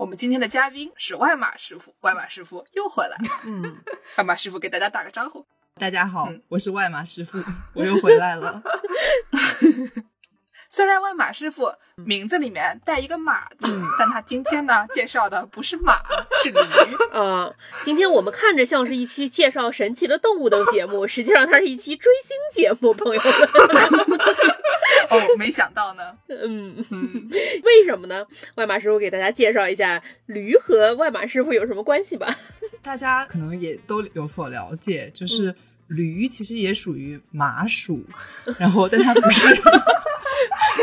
我们今天的嘉宾是外马师傅，外马师傅又回来了。嗯，外马师傅给大家打个招呼。大家好，我是外马师傅，我又回来了。虽然外马师傅名字里面带一个马字，但他今天呢介绍的不是马，是驴。呃，今天我们看着像是一期介绍神奇的动物的节目，实际上它是一期追星节目，朋友们。哦，没想到呢。嗯，为什么呢？外马师傅给大家介绍一下驴和外马师傅有什么关系吧。大家可能也都有所了解，就是驴其实也属于马属，然后但它不是。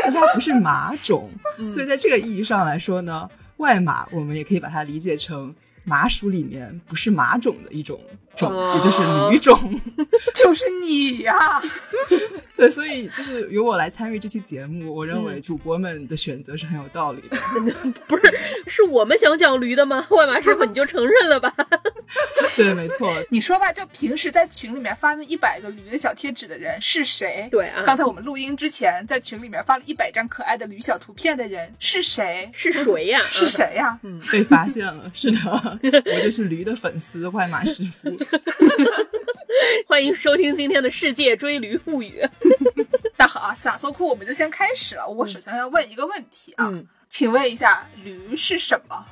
但它不是马种，所以在这个意义上来说呢，外马我们也可以把它理解成马属里面不是马种的一种种，也就是驴种，就是你呀。对，所以就是由我来参与这期节目，我认为主播们的选择是很有道理的。不是，是我们想讲驴的吗？外马师傅，你就承认了吧。对，没错。你说吧，就平时在群里面发那一百个驴的小贴纸的人是谁？对啊。刚才我们录音之前，在群里面发了一百张可爱的驴小图片的人是谁？是谁呀？是谁呀？嗯，被发现了。是的，我就是驴的粉丝，外马师傅。欢迎收听今天的世界追驴物语。那好啊，撒搜库，我们就先开始了。我首先要问一个问题啊，请问一下，驴是什么？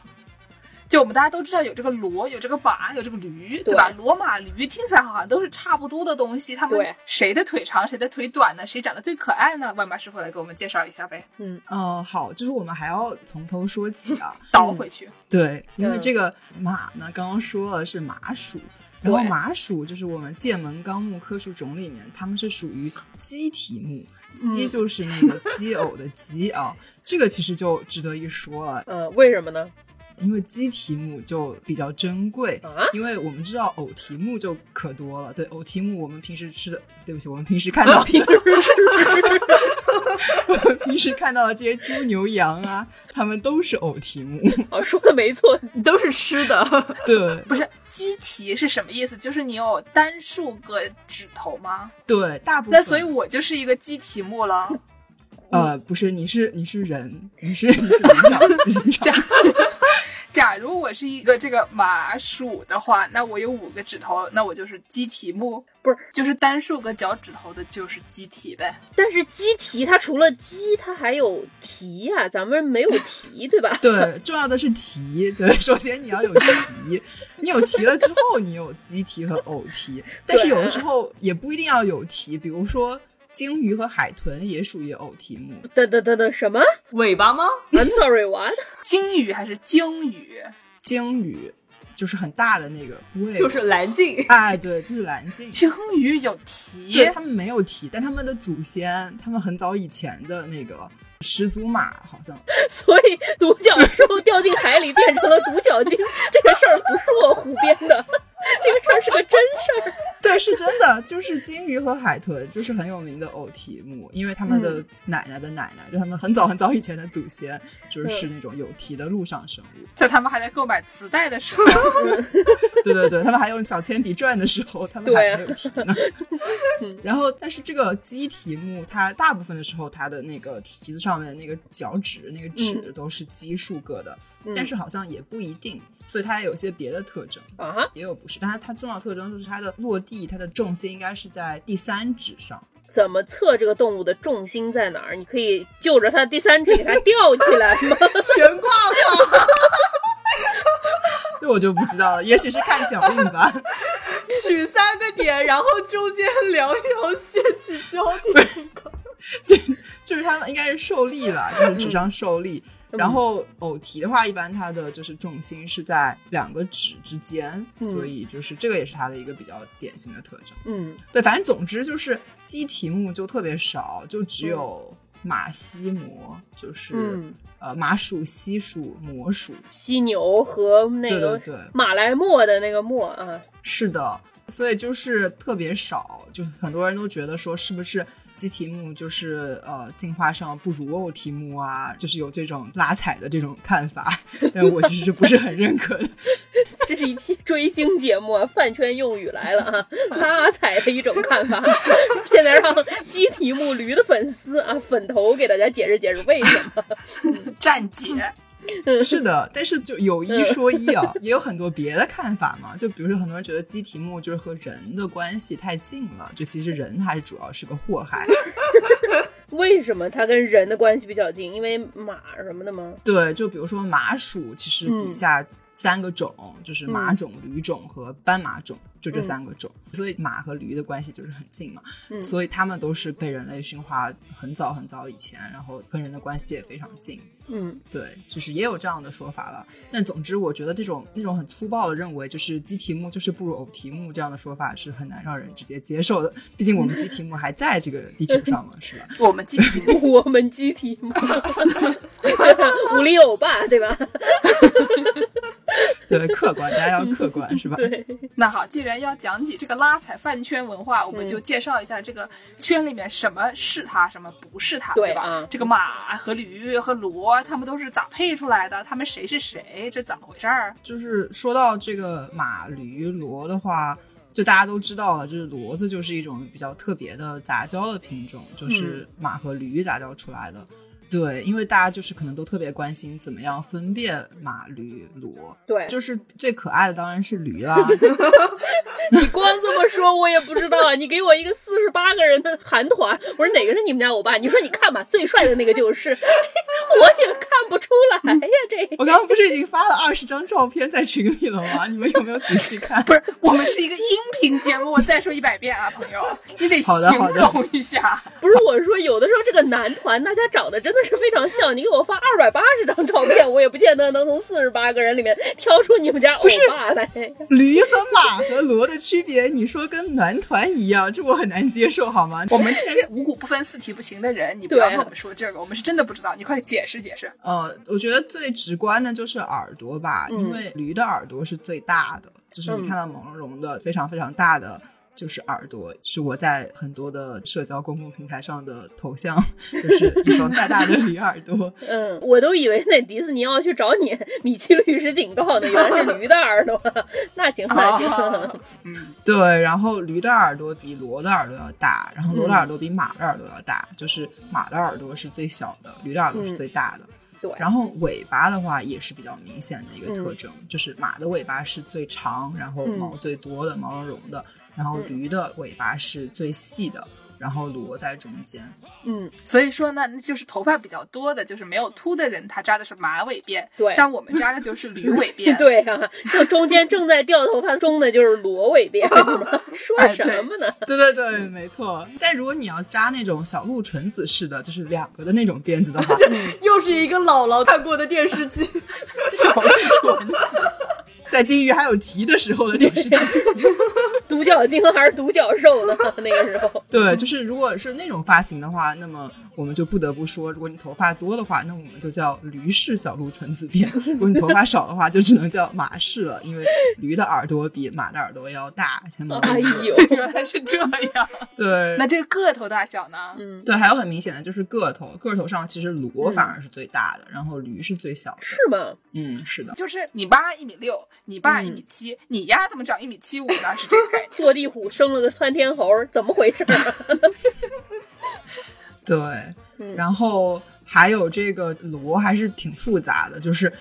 就我们大家都知道有这个骡，有这个马，有这个驴，对吧？骡马驴听起来好像都是差不多的东西，他们谁的腿长，谁的腿短呢？谁长得最可爱呢？万马师傅来给我们介绍一下呗。嗯，哦，好，就是我们还要从头说起啊，倒回去。对，因为这个马呢，刚刚说了是马属，然后麻薯就是我们剑门纲目科属种里面，它们是属于鸡蹄目，鸡就是那个鸡 偶的鸡啊，这个其实就值得一说了。呃，为什么呢？因为鸡题目就比较珍贵，因为我们知道偶题目就可多了。对，偶题目我们平时吃的，对不起，我们平时看到，我们平时看到的这些猪牛羊啊，它们都是偶题目。哦，说的没错，都是吃的。对，不是鸡蹄是什么意思？就是你有单数个指头吗？对，大部分。那所以我就是一个鸡题目了。呃，不是，你是你是人，你是你是人 长人长。假如我是一个这个麻薯的话，那我有五个指头，那我就是鸡蹄目，不是就是单数个脚趾头的，就是鸡蹄呗。但是鸡蹄它除了鸡，它还有蹄呀，咱们没有蹄，对吧？对，重要的是蹄。对，首先你要有蹄，你有蹄了之后，你有鸡蹄和偶蹄。但是有的时候也不一定要有蹄，比如说。鲸鱼和海豚也属于偶蹄目。等等等等，什么尾巴吗？I'm sorry, what？鲸鱼还是鲸鱼？鲸鱼就是很大的那个，就是蓝鲸。哎，对，就是蓝鲸。鲸鱼有蹄？对，它们没有蹄，但它们的祖先，他们很早以前的那个始祖马好像。所以独角兽掉进海里变成了独角鲸，这个事儿不是我胡编的。这个事儿是个真事儿，对，是真的，就是金鱼和海豚就是很有名的偶蹄目，因为他们的奶奶的奶奶，就他们很早很早以前的祖先，就是那种有蹄的陆上生物，在他们还在购买磁带的时候，对对对，他们还用小铅笔转的时候，他们还没有蹄呢。然后，但是这个鸡蹄目，它大部分的时候，它的那个蹄子上面的那个脚趾、那个趾都是奇数个的，但是好像也不一定。所以它也有些别的特征啊，也有不是，但它它重要特征就是它的落地，它的重心应该是在第三指上。怎么测这个动物的重心在哪儿？你可以就着它的第三指给它吊起来吗？悬挂吗？这我就不知道了，也许是看脚印吧。取三个点，然后中间两条线去交点。对，就是它应该是受力了，就是指上受力。然后偶蹄的话，一般它的就是重心是在两个指之间，所以就是这个也是它的一个比较典型的特征。嗯，对，反正总之就是鸡蹄目就特别少，就只有马犀魔，就是呃马属、西属、魔属、犀牛和那个对马来貘的那个貘啊。是的。所以就是特别少，就很多人都觉得说是不是。鸡题目就是呃，进化上不如偶题目啊，就是有这种拉踩的这种看法，但我其实是不是很认可的。这是一期追星节目，饭圈用语来了啊，拉踩的一种看法。现在让鸡题目驴的粉丝啊，粉头给大家解释解释为什么 站姐。是的，但是就有一说一啊，也有很多别的看法嘛。就比如说，很多人觉得鸡题目就是和人的关系太近了，就其实人还是主要是个祸害。为什么它跟人的关系比较近？因为马什么的吗？对，就比如说马属，其实底下三个种，就是马种、驴种和斑马种，就这三个种，所以马和驴的关系就是很近嘛。所以它们都是被人类驯化很早很早以前，然后跟人的关系也非常近。嗯，对，就是也有这样的说法了。但总之，我觉得这种那种很粗暴的认为，就是鸡题目就是不如偶题目这样的说法是很难让人直接接受的。毕竟我们鸡题目还在这个地球上嘛，是吧？我们鸡题目，我们鸡题目，五里欧巴，对吧？对，客观，大家要客观，是吧？对。那好，既然要讲起这个拉踩饭圈文化，我们就介绍一下这个圈里面什么是它，什么不是它，对吧？这个马和驴和骡，他们都是咋配出来的？他们谁是谁？这怎么回事儿？就是说到这个马、驴、骡的话，就大家都知道了，就是骡子就是一种比较特别的杂交的品种，就是马和驴杂交出来的。对，因为大家就是可能都特别关心怎么样分辨马、驴、骡。对，就是 最可爱的当然是驴啦。你光这么说，我也不知道。你给我一个四十八个人的韩团，我说哪个是你们家欧巴？你说你看吧，最帅的那个就是。我也看不出来呀，这。我刚刚不是已经发了二十张照片在群里了吗？你们有没有仔细看？不是，我们是一个音频节目，我再说一百遍啊，朋友，你得形容一下。不是，我是说有的时候这个男团大家长得真的是非常像。你给我发二百八十张照片，我也不见得能从四十八个人里面挑出你们家欧巴来。驴和马和骡的。区别，你说跟男团一样，这我很难接受，好吗？我们这些五谷不分、四体不勤的人，你不要跟我们说这个，我们是真的不知道，你快解释解释。呃，我觉得最直观的就是耳朵吧，因为驴的耳朵是最大的，就是你看到毛茸茸的、非常非常大的。就是耳朵，就是我在很多的社交公共平台上的头像，就是一双大大的驴耳朵。嗯，我都以为那迪士尼要去找你，米奇律师警告呢，原来是驴的耳朵。那行那行。嗯，对，然后驴的耳朵比骡的耳朵要大，然后骡的耳朵比马的耳朵要大，就是马的耳朵是最小的，驴的耳朵是最大的。对，然后尾巴的话也是比较明显的一个特征，就是马的尾巴是最长，然后毛最多的，毛茸茸的。然后驴的尾巴是最细的，然后骡在中间。嗯，所以说呢，那就是头发比较多的，就是没有秃的人，他扎的是马尾辫。对，像我们扎的就是驴尾辫。对啊，像中间正在掉头发中的就是骡尾辫。说什么呢？对对对，没错。但如果你要扎那种小鹿纯子式的，就是两个的那种辫子的话，又是一个姥姥看过的电视剧，小鹿纯子。在金鱼还有蹄的时候的电视剧，独角鲸还是独角兽呢？那个时候，对，就是如果是那种发型的话，那么我们就不得不说，如果你头发多的话，那我们就叫驴式小鹿纯子辫；如果你头发少的话，就只能叫马式了，因为驴的耳朵比马的耳朵要大。哎呦，原来是这样。对，那这个个头大小呢？嗯，对，还有很明显的就是个头，个头上其实骡反而是最大的，然后驴是最小的。是吗？嗯，是的。就是你爸一米六。你爸一米七，你丫怎么长一米七五呢？是这。坐地虎生了个窜天猴，怎么回事？对，然后还有这个骡还是挺复杂的，就是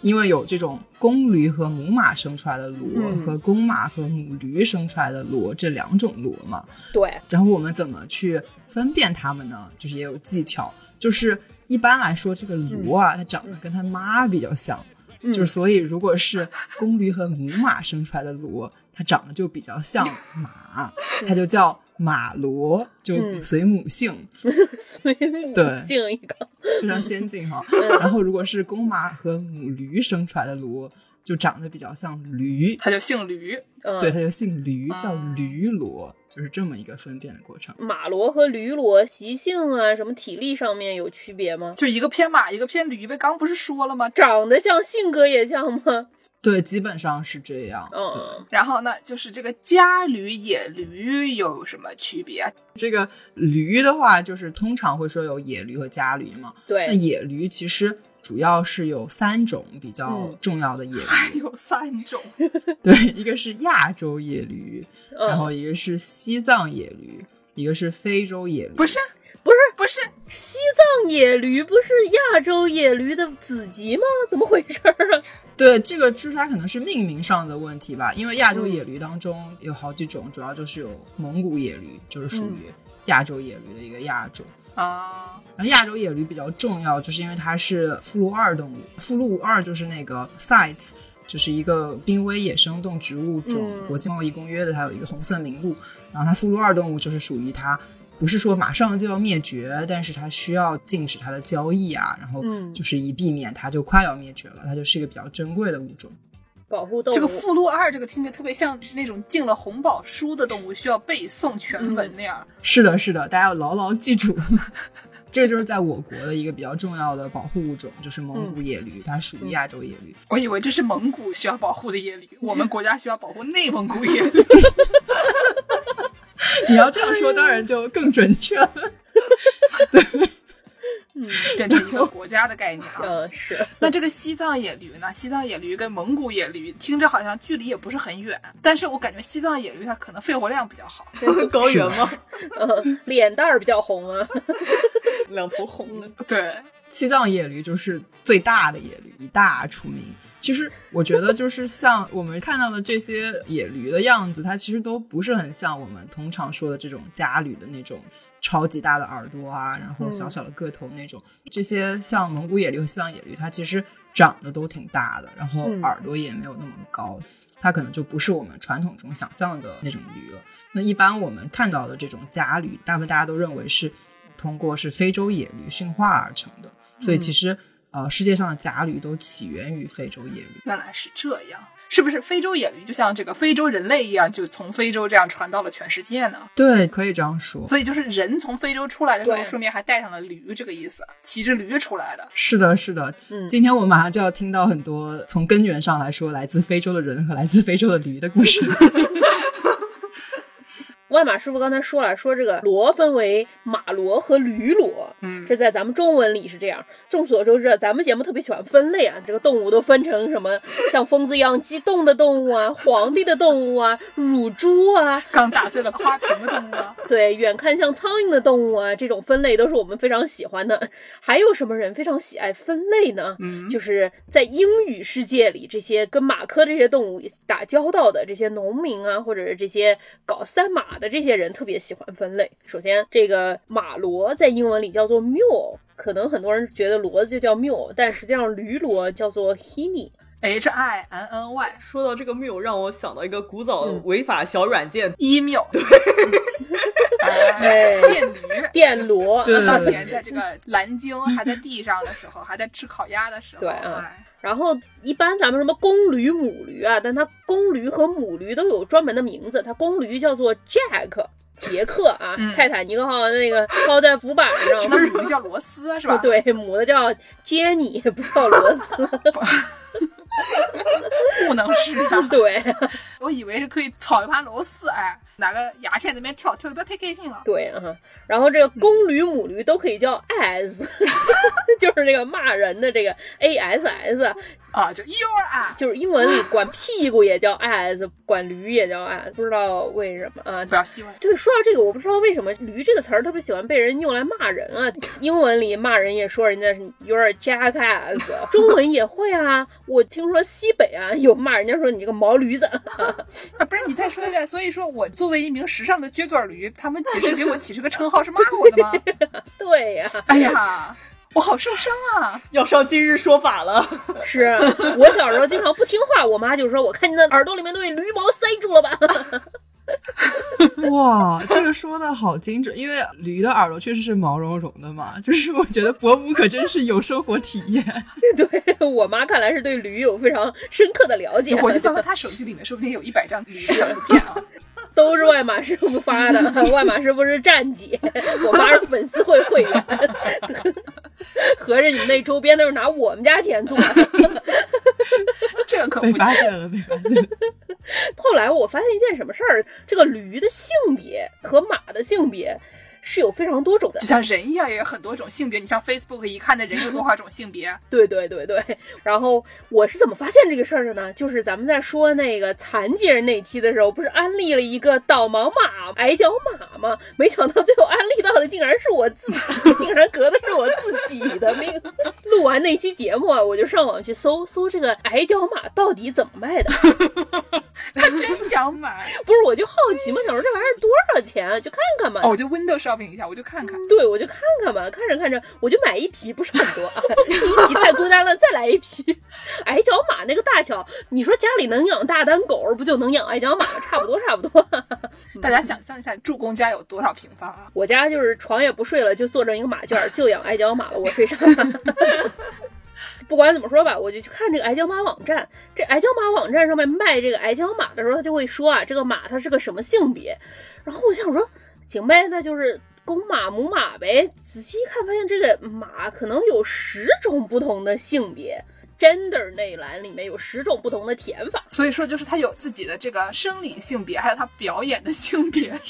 因为有这种公驴和母马生出来的骡，和公马和母驴生出来的骡这两种骡嘛。对。然后我们怎么去分辨它们呢？就是也有技巧，就是一般来说，这个骡啊，它长得跟它妈比较像。就是，所以如果是公驴和母马生出来的骡，它长得就比较像马，它就叫马骡，就随母姓，随母姓一个，非常先进哈。然后如果是公马和母驴生出来的骡。就长得比较像驴，它就姓驴，对，它就姓驴，叫驴骡，就是这么一个分辨的过程。马骡和驴骡习性啊，什么体力上面有区别吗？就一个偏马，一个偏驴呗。刚不是说了吗？长得像，性格也像吗？对，基本上是这样。嗯，然后呢，就是这个家驴、野驴有什么区别啊？这个驴的话，就是通常会说有野驴和家驴嘛。对，那野驴其实主要是有三种比较重要的野驴，还有三种。对，一个是亚洲野驴，嗯然后一个是西藏野驴，一个是非洲野驴。不是，不是不是，西藏野驴不是亚洲野驴的子集吗？怎么回事儿啊？对，这个就是它可能是命名上的问题吧，因为亚洲野驴当中有好几种，主要就是有蒙古野驴，就是属于亚洲野驴的一个亚种。啊，然后亚洲野驴比较重要，就是因为它是附录二动物，附录二就是那个 sites，就是一个濒危野生动植物种嗯国际贸易公约的，它有一个红色名录。然后它附录二动物就是属于它不是说马上就要灭绝，但是它需要禁止它的交易啊，然后嗯就是以避免它就快要灭绝了，它就是一个比较珍贵的物种。保护动物。这个附录二，这个听着特别像那种进了红宝书的动物需要背诵全文那样。是的，是的，大家要牢牢记住。这就是在我国的一个比较重要的保护物种，就是蒙古野驴，它属于亚洲野驴。我以为这是蒙古需要保护的野驴，我们 国家需要保护内蒙古野驴。你要这样说，当然就更准确了。对 变成一个国家的概念啊。嗯，是 那这个西藏野驴呢？西藏野驴跟蒙古野驴听着好像距离也不是很远，但是我感觉西藏野驴它可能肺活量比较好。高原吗？嗯，脸蛋儿比较红啊。两头红的。对，西藏野驴就是最大的野驴，以大出名。其实我觉得，就是像我们看到的这些野驴的样子，它其实都不是很像我们通常说的这种家驴的那种超级大的耳朵啊，然后小小的个头那种。这些像蒙古野驴和西藏野驴，它其实长得都挺大的，然后嗯耳朵也没有那么高。它可能就不是我们传统中想象的那种驴了。那一般我们看到的这种家驴，大部分大家都认为是通过是非洲野驴驯化而成的，所以其实、呃世界上的家驴都起源于非洲野驴。原来是这样。是不是非洲野驴就像这个非洲人类一样，就从非洲这样传到了全世界呢？对，可以这样说。所以就是人从非洲出来的时候，顺便还带上了驴这个意思，骑着驴出来的。是的，是的。嗯今天我们马上就要听到很多从根源上来说来自非洲的人和来自非洲的驴的故事。万马师傅刚才说了，说这个骡分为马骡和驴骡，嗯这在咱们中文里是这样。众所周知，咱们节目特别喜欢分类啊，这个动物都分成什么，像疯子一样激动的动物啊，皇帝的动物啊，乳猪啊，刚打碎了花瓶的动物啊，对，远看像苍蝇的动物啊，这种分类都是我们非常喜欢的。还有什么人非常喜爱分类呢？嗯就是在英语世界里，这些跟马科这些动物打交道的这些农民啊，或者是这些搞三马的这些人，特别喜欢分类。首先，这个马骡在英文里叫做 mule，可能很多人觉得骡子就叫 mule，但实际上驴骡叫做 hinny。H I N N Y 说到这个谬，让我想到一个古早嗯。违法小软件，email，哎。哎，电驴。电骡，对当年在这个蓝鲸还在地上的时候，还在吃烤鸭的时候，对啊哎然后一般咱们什么公驴、母驴啊，但它公驴和母驴都有专门的名字。它公驴叫做 Jack，杰克啊，嗯泰坦尼克号的那个靠在浮板上。那驴叫罗斯是吧？，对，母的叫杰尼，不叫罗斯。不能吃啊。对我以为是可以炒一盘螺丝，哎，拿个牙签那边跳跳的不要太开心了。对啊，然后这个公驴、母驴都可以叫 as，就是这个骂人的这个 a s s，啊，就 your ass，就是英文里管屁股也叫 ass，管驴也叫 ass，不知道为什么啊。不要喜欢。对，说到这个，我不知道为什么“驴”这个词儿特别喜欢被人用来骂人啊。英文里骂人也说人家是 “you're a jackass”，中文也会啊。我听说西北啊有骂人家说你这个毛驴子，啊，不是你再说一遍。所以说我作为一名时尚的撅嘴驴，他们其实给我起这个称号是骂我的吗？对呀、哎呀，我好受伤啊！要上今日说法了。是我小时候经常不听话，我妈就说：“我看你的耳朵里面都被驴毛塞住了吧。哇，这个说的好精准，因为驴的耳朵确实是毛茸茸的嘛，就是我觉得伯母可真是有生活体验。”对我妈看来是对驴有非常深刻的了解，我就翻翻她手机里面，说不定有一百张驴的小图片啊。都是外马师傅发的，外马师傅是站姐，我妈是粉丝会会员，合着你们那周边都是拿我们家钱做的。这这可被不发现了，被发现了。后来我发现一件什么事儿，这个驴的性别和马的性别是有非常多种的就。像人一样，也有很多种性别。你上 Facebook 一看，那人有多少种性别？对对对对，然后我是怎么发现这个事儿的呢？就是咱们在说那个残疾人那期的时候，不是安利了一个导盲马、矮脚马吗？没想到最后安利到的竟然是我自己，竟然隔的是我自己的命。录完那期节目啊，我就上网去搜搜这个矮脚马到底怎么卖的。他真想买不是，我就好奇嘛，想说这玩意儿多少钱，就看看嘛。哦，我就 window shopping 一下，我就看看。对，我就看看吧，看着看着我就买一匹，不是很多啊，这一匹太孤单了，再来一匹。矮脚马那个大小，你说家里能养大单狗，不就能养矮脚马？差不多，差不多。大家想象一下，助攻家有多少平方啊？我家就是床也不睡了，就做成一个马圈，就养矮脚马了，我睡啥？不管怎么说吧，我就去看这个矮脚马网站。这矮脚马网站上面卖这个矮脚马的时候，他就会说啊，这个马它是个什么性别。然后我想说，行呗，那就是公马、母马呗。仔细一看，发现这个马可能有十种不同的性别，gender 那一栏里面有十种不同的填法。所以说，就是它有自己的这个生理性别，还有它表演的性别。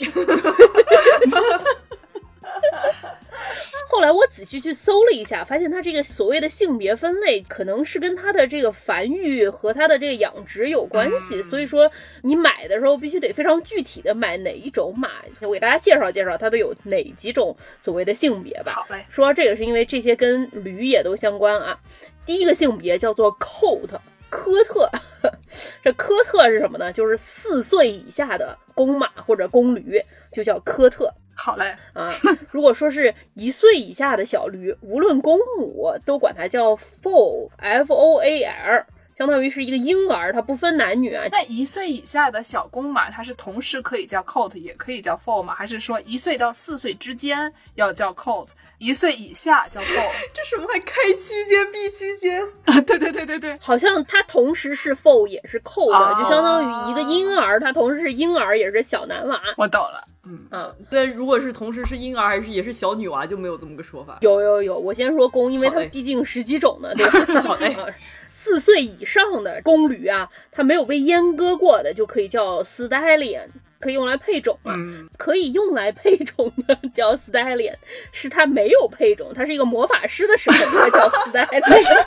后来我仔细去搜了一下，发现它这个所谓的性别分类，可能是跟它的这个繁育和它的这个养殖有关系。所以说，你买的时候必须得非常具体的买哪一种马。我给大家介绍介绍它都有哪几种所谓的性别吧。好嘞，说到这个是因为这些跟驴也都相关啊。第一个性别叫做 coat 科特，这科特是什么呢？就是四岁以下的公马或者公驴就叫科特。好嘞，啊，如果说是一岁以下的小驴，无论公母，都管它叫 foal，f o a l，相当于是一个婴儿，它不分男女啊。那一岁以下的小公马，它是同时可以叫 colt，也可以叫 foal 吗？还是说一岁到四岁之间要叫 colt，一岁以下叫 foal？这什么还开区间闭区间？啊，对对对对对，好像它同时是 foal 也是 colt，、哦就相当于一个婴儿，它同时是婴儿也是小男娃。我懂了。嗯，嗯，但如果是同时是婴儿还是也是小女娃，就没有这么个说法。有有有，我先说公，因为它毕竟十几种呢，对吧？好嘞 啊四岁以上的公驴啊，它没有被阉割过的就可以叫 stallion，可以用来配种啊。嗯，可以用来配种的 叫 stallion，是他没有配种，他是一个魔法师的时候他叫 stallion。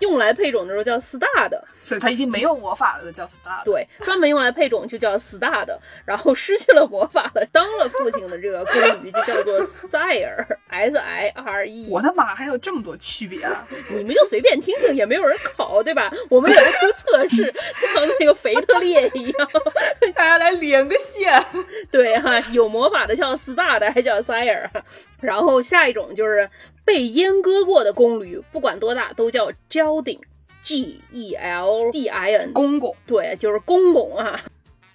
用来配种的时候叫 star 所以它已经没有魔法了，叫 star。对，专门用来配种就叫 star 的然后失去了魔法了，当了父亲的这个公鱼就叫做 sire，s i r e。我的妈，还有这么多区别啊！你们就随便听听，也没有人考，对吧？我们也不出测试，像那个腓特烈一样。大家来连个线。对哈、有魔法的叫 star 的，还叫 sire。然后下一种就是被阉割过的公驴，不管多大都叫 gelding，G E L D I N。公公，对，就是公公啊。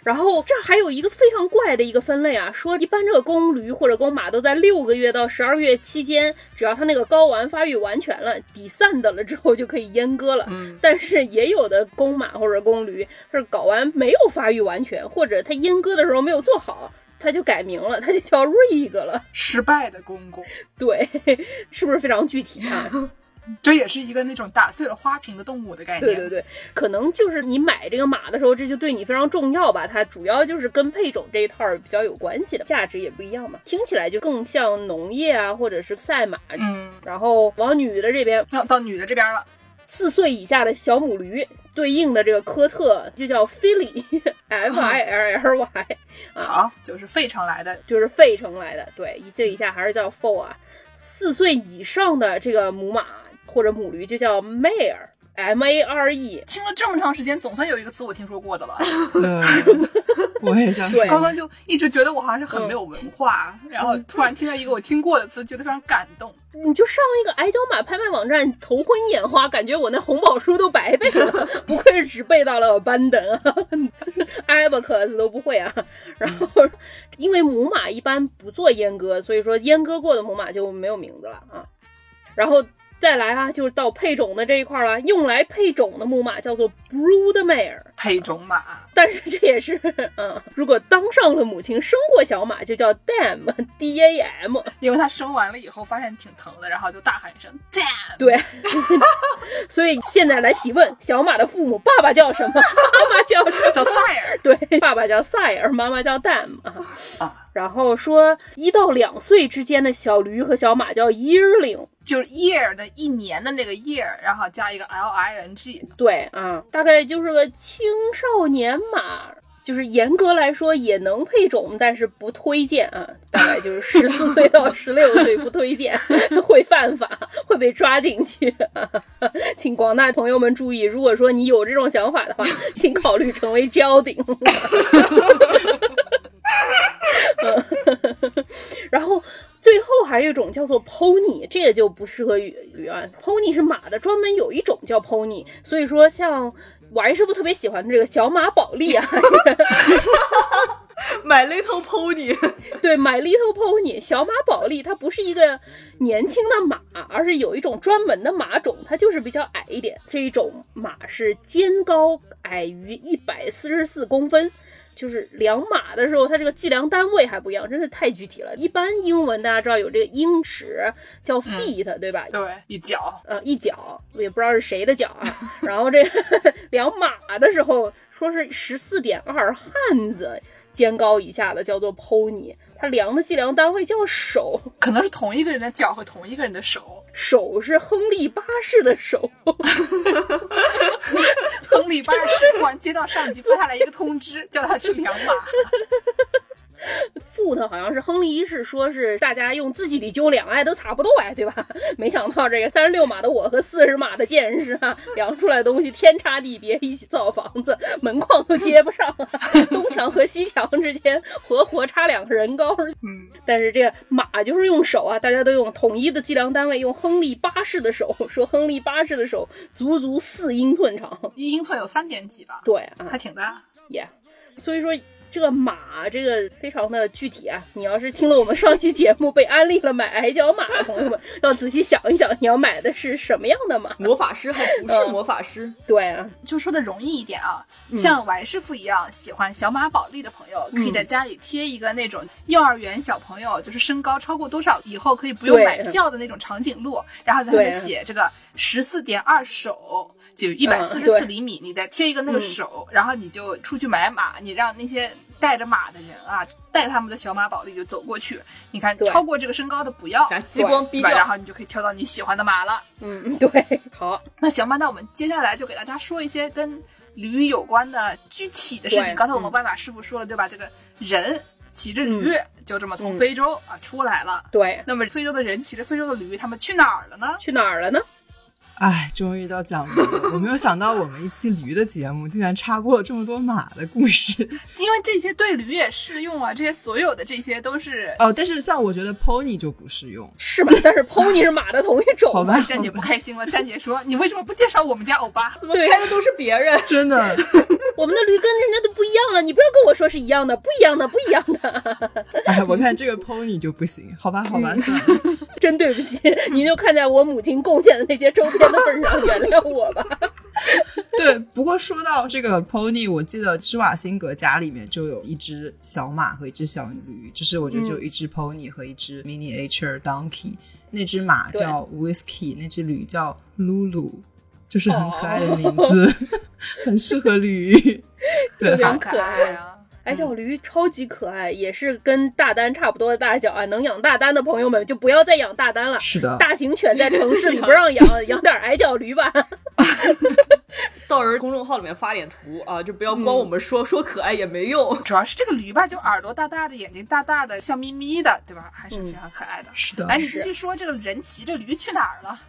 然后这还有一个非常怪的一个分类啊，说一般这个公驴或者公马都在六个月到十二月期间，只要它那个睾丸发育完全了，底散的了之后就可以阉割了。嗯，但是也有的公马或者公驴，它是睾丸没有发育完全，或者它阉割的时候没有做好，它就改名了，它就叫瑞格了。失败的公公，对，是不是非常具体啊？这也是一个那种打碎了花瓶的动物的概念。对对对，可能就是你买这个马的时候，这就对你非常重要吧。它主要就是跟配种这一套儿比较有关系的，价值也不一样嘛。听起来就更像农业啊，或者是赛马。嗯，然后往女的这边，到到女的这边了，四岁以下的小母驴对应的这个科特就叫 filly，f i l l y，啊，好，就是费城来的。就是费城来的。对，一岁以下还是叫 foal 啊。四岁以上的这个母马或者母驴就叫 mare，m a r e。听了这么长时间，总算有一个词我听说过的了。嗯，我也想说，刚刚就一直觉得我好像是很没有文化，然后突然听到一个我听过的词，觉得非常感动。你就上一个矮脚马拍卖网站，头昏眼花，感觉我那红宝书都白背了，不愧是只背到了班登啊，abacus 都不会啊。然后，因为母马一般不做阉割，所以说阉割过的母马就没有名字了啊。然后再来啊，就是到配种的这一块了，用来配种的母马叫做 broodmare。配种马，但是这也是，嗯，如果当上了母亲，生过小马，就叫 dam，d a m，因为他生完了以后发现挺疼的，然后就大喊一声 dam。对，所以现在来提问：小马的父母，爸爸叫什么？妈妈叫 叫赛尔。对，爸爸叫赛尔，妈妈叫 dam 啊。然后说，一到两岁之间的小驴和小马叫 yearling，就是 year 的一年的那个 year，然后加一个 l i n g。对啊，大概就是个青少年马，就是严格来说也能配种，但是不推荐啊。大概就是十四岁到十六岁不推荐，会犯法，会被抓进去。请广大朋友们注意，如果说你有这种想法的话，请考虑成为 gelding。然后最后还有一种叫做 pony，这个就不适合鱼鱼啊。pony 是马的，专门有一种叫 pony。所以说，像王师傅特别喜欢的这个小马宝莉啊，My Little Pony，对，My Little Pony，小马宝莉，它不是一个年轻的马，而是有一种专门的马种，它就是比较矮一点。这一种马是肩高矮于一百四十四公分。就是量码的时候，它这个计量单位还不一样，真是太具体了。一般英文大家知道有这个英尺叫 feet，对吧？对，一脚，呃，一脚，也不知道是谁的脚啊。然后这个量码的时候说是十四点二汉子肩高以下的叫做 pony。它量的计量单位叫手，可能是同一个人的脚和同一个人的手。手是亨利八世的手。亨利八世突然接到上级发下来一个通知，叫他去量马。Foot 好像是亨利一世说是大家用自己的酒量哎都差不多哎，对吧？没想到这个三十六码的我和四十码的剑士啊，量出来的东西天差地别，一起造房子门框都接不上，东墙和西墙之间活活差两个人高。嗯，但是这马就是用手啊，大家都用统一的计量单位，用亨利八世的手，说亨利八世的手足足四英寸长，一英寸有三点几吧？对啊，还挺大。Yeah，所以说。这个马，这个非常的具体啊！你要是听了我们上期节目被安利了买矮脚马的朋友们，要仔细想一想，你要买的是什么样的马？魔法师还不是魔法师？对啊，就说的容易一点啊，像王师傅一样喜欢小马宝莉的朋友，可以在家里贴一个那种幼儿园小朋友就是身高超过多少以后可以不用买票的那种长颈鹿，然后在上面写这个十四点二手，就一百四十四厘米，你再贴一个那个手，然后你就出去买马，你让那些。带着马的人啊，带他们的小马宝莉就走过去。你看，超过这个身高的不要，激光逼掉，然后你就可以挑到你喜欢的马了。嗯，对，好，那行吧，那我们接下来就给大家说一些跟驴有关的具体的事情。刚才我们斑马师傅说了，对吧？这个人骑着驴就这么从非洲啊出来了。对，那么非洲的人骑着非洲的驴，他们去哪儿了呢？去哪儿了呢？哎，终于到讲驴了！我没有想到我们一期驴的节目竟然插播了这么多马的故事，因为这些对驴也适用啊。这些所有的这些都是哦，但是像我觉得 pony 就不适用，是吧？但是 pony 是马的同一种。好吧，站姐不开心了。站姐说：“你为什么不介绍我们家欧巴？怎么开的都是别人？真的，我们的驴跟人家都不一样了。你不要跟我说是一样的，不一样的，不一样的。哎，我看这个 pony 就不行，好吧，好吧，算了。真对不起，您就看在我母亲贡献的那些周边的份上，原谅。我吧，对。不过说到这个 pony，我记得施瓦辛格家里面就有一只小马和一只小驴，就是我觉得就一只 pony 和一只 miniature donkey。那只马叫 whiskey，那只驴叫 lulu，就是很可爱的名字，很适合驴，对，很可爱啊。哎，小驴超级可爱，也是跟大丹差不多的大小啊。能养大丹的朋友们就不要再养大丹了。是的，大型犬在城市里不让养，养点矮脚驴吧。到人公众号里面发点图啊，就不要光我们说说可爱也没用。主要是这个驴吧，就耳朵大大的，眼睛大大的，笑眯眯的，对吧？还是非常可爱的。是的。来，你继续说，这个人骑着驴去哪儿了？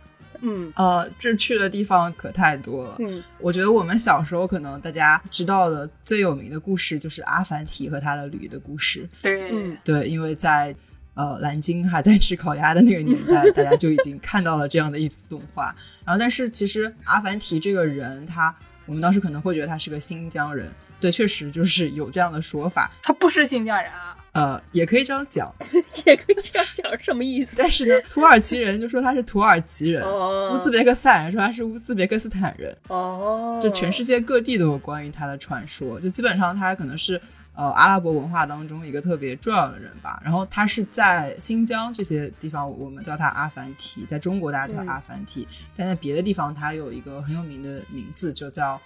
嗯呃，这去的地方可太多了。嗯，我觉得我们小时候可能大家知道的最有名的故事就是阿凡提和他的驴的故事。对，嗯，对，因为在呃蓝鲸还在吃烤鸭的那个年代，大家就已经看到了这样的一幅动画。然后，但是其实阿凡提这个人，他我们当时可能会觉得他是个新疆人。对，确实就是有这样的说法。他不是新疆人啊。呃，也可以这样讲，也可以这样讲，什么意思？但是呢，土耳其人就说他是土耳其人，哦乌兹别克斯坦人说他是乌兹别克斯坦人，哦，就全世界各地都有关于他的传说，就基本上他可能是呃阿拉伯文化当中一个特别重要的人吧。然后他是在新疆这些地方，我们叫他阿凡提，在中国大家叫他阿凡提，但在别的地方他有一个很有名的名字，就叫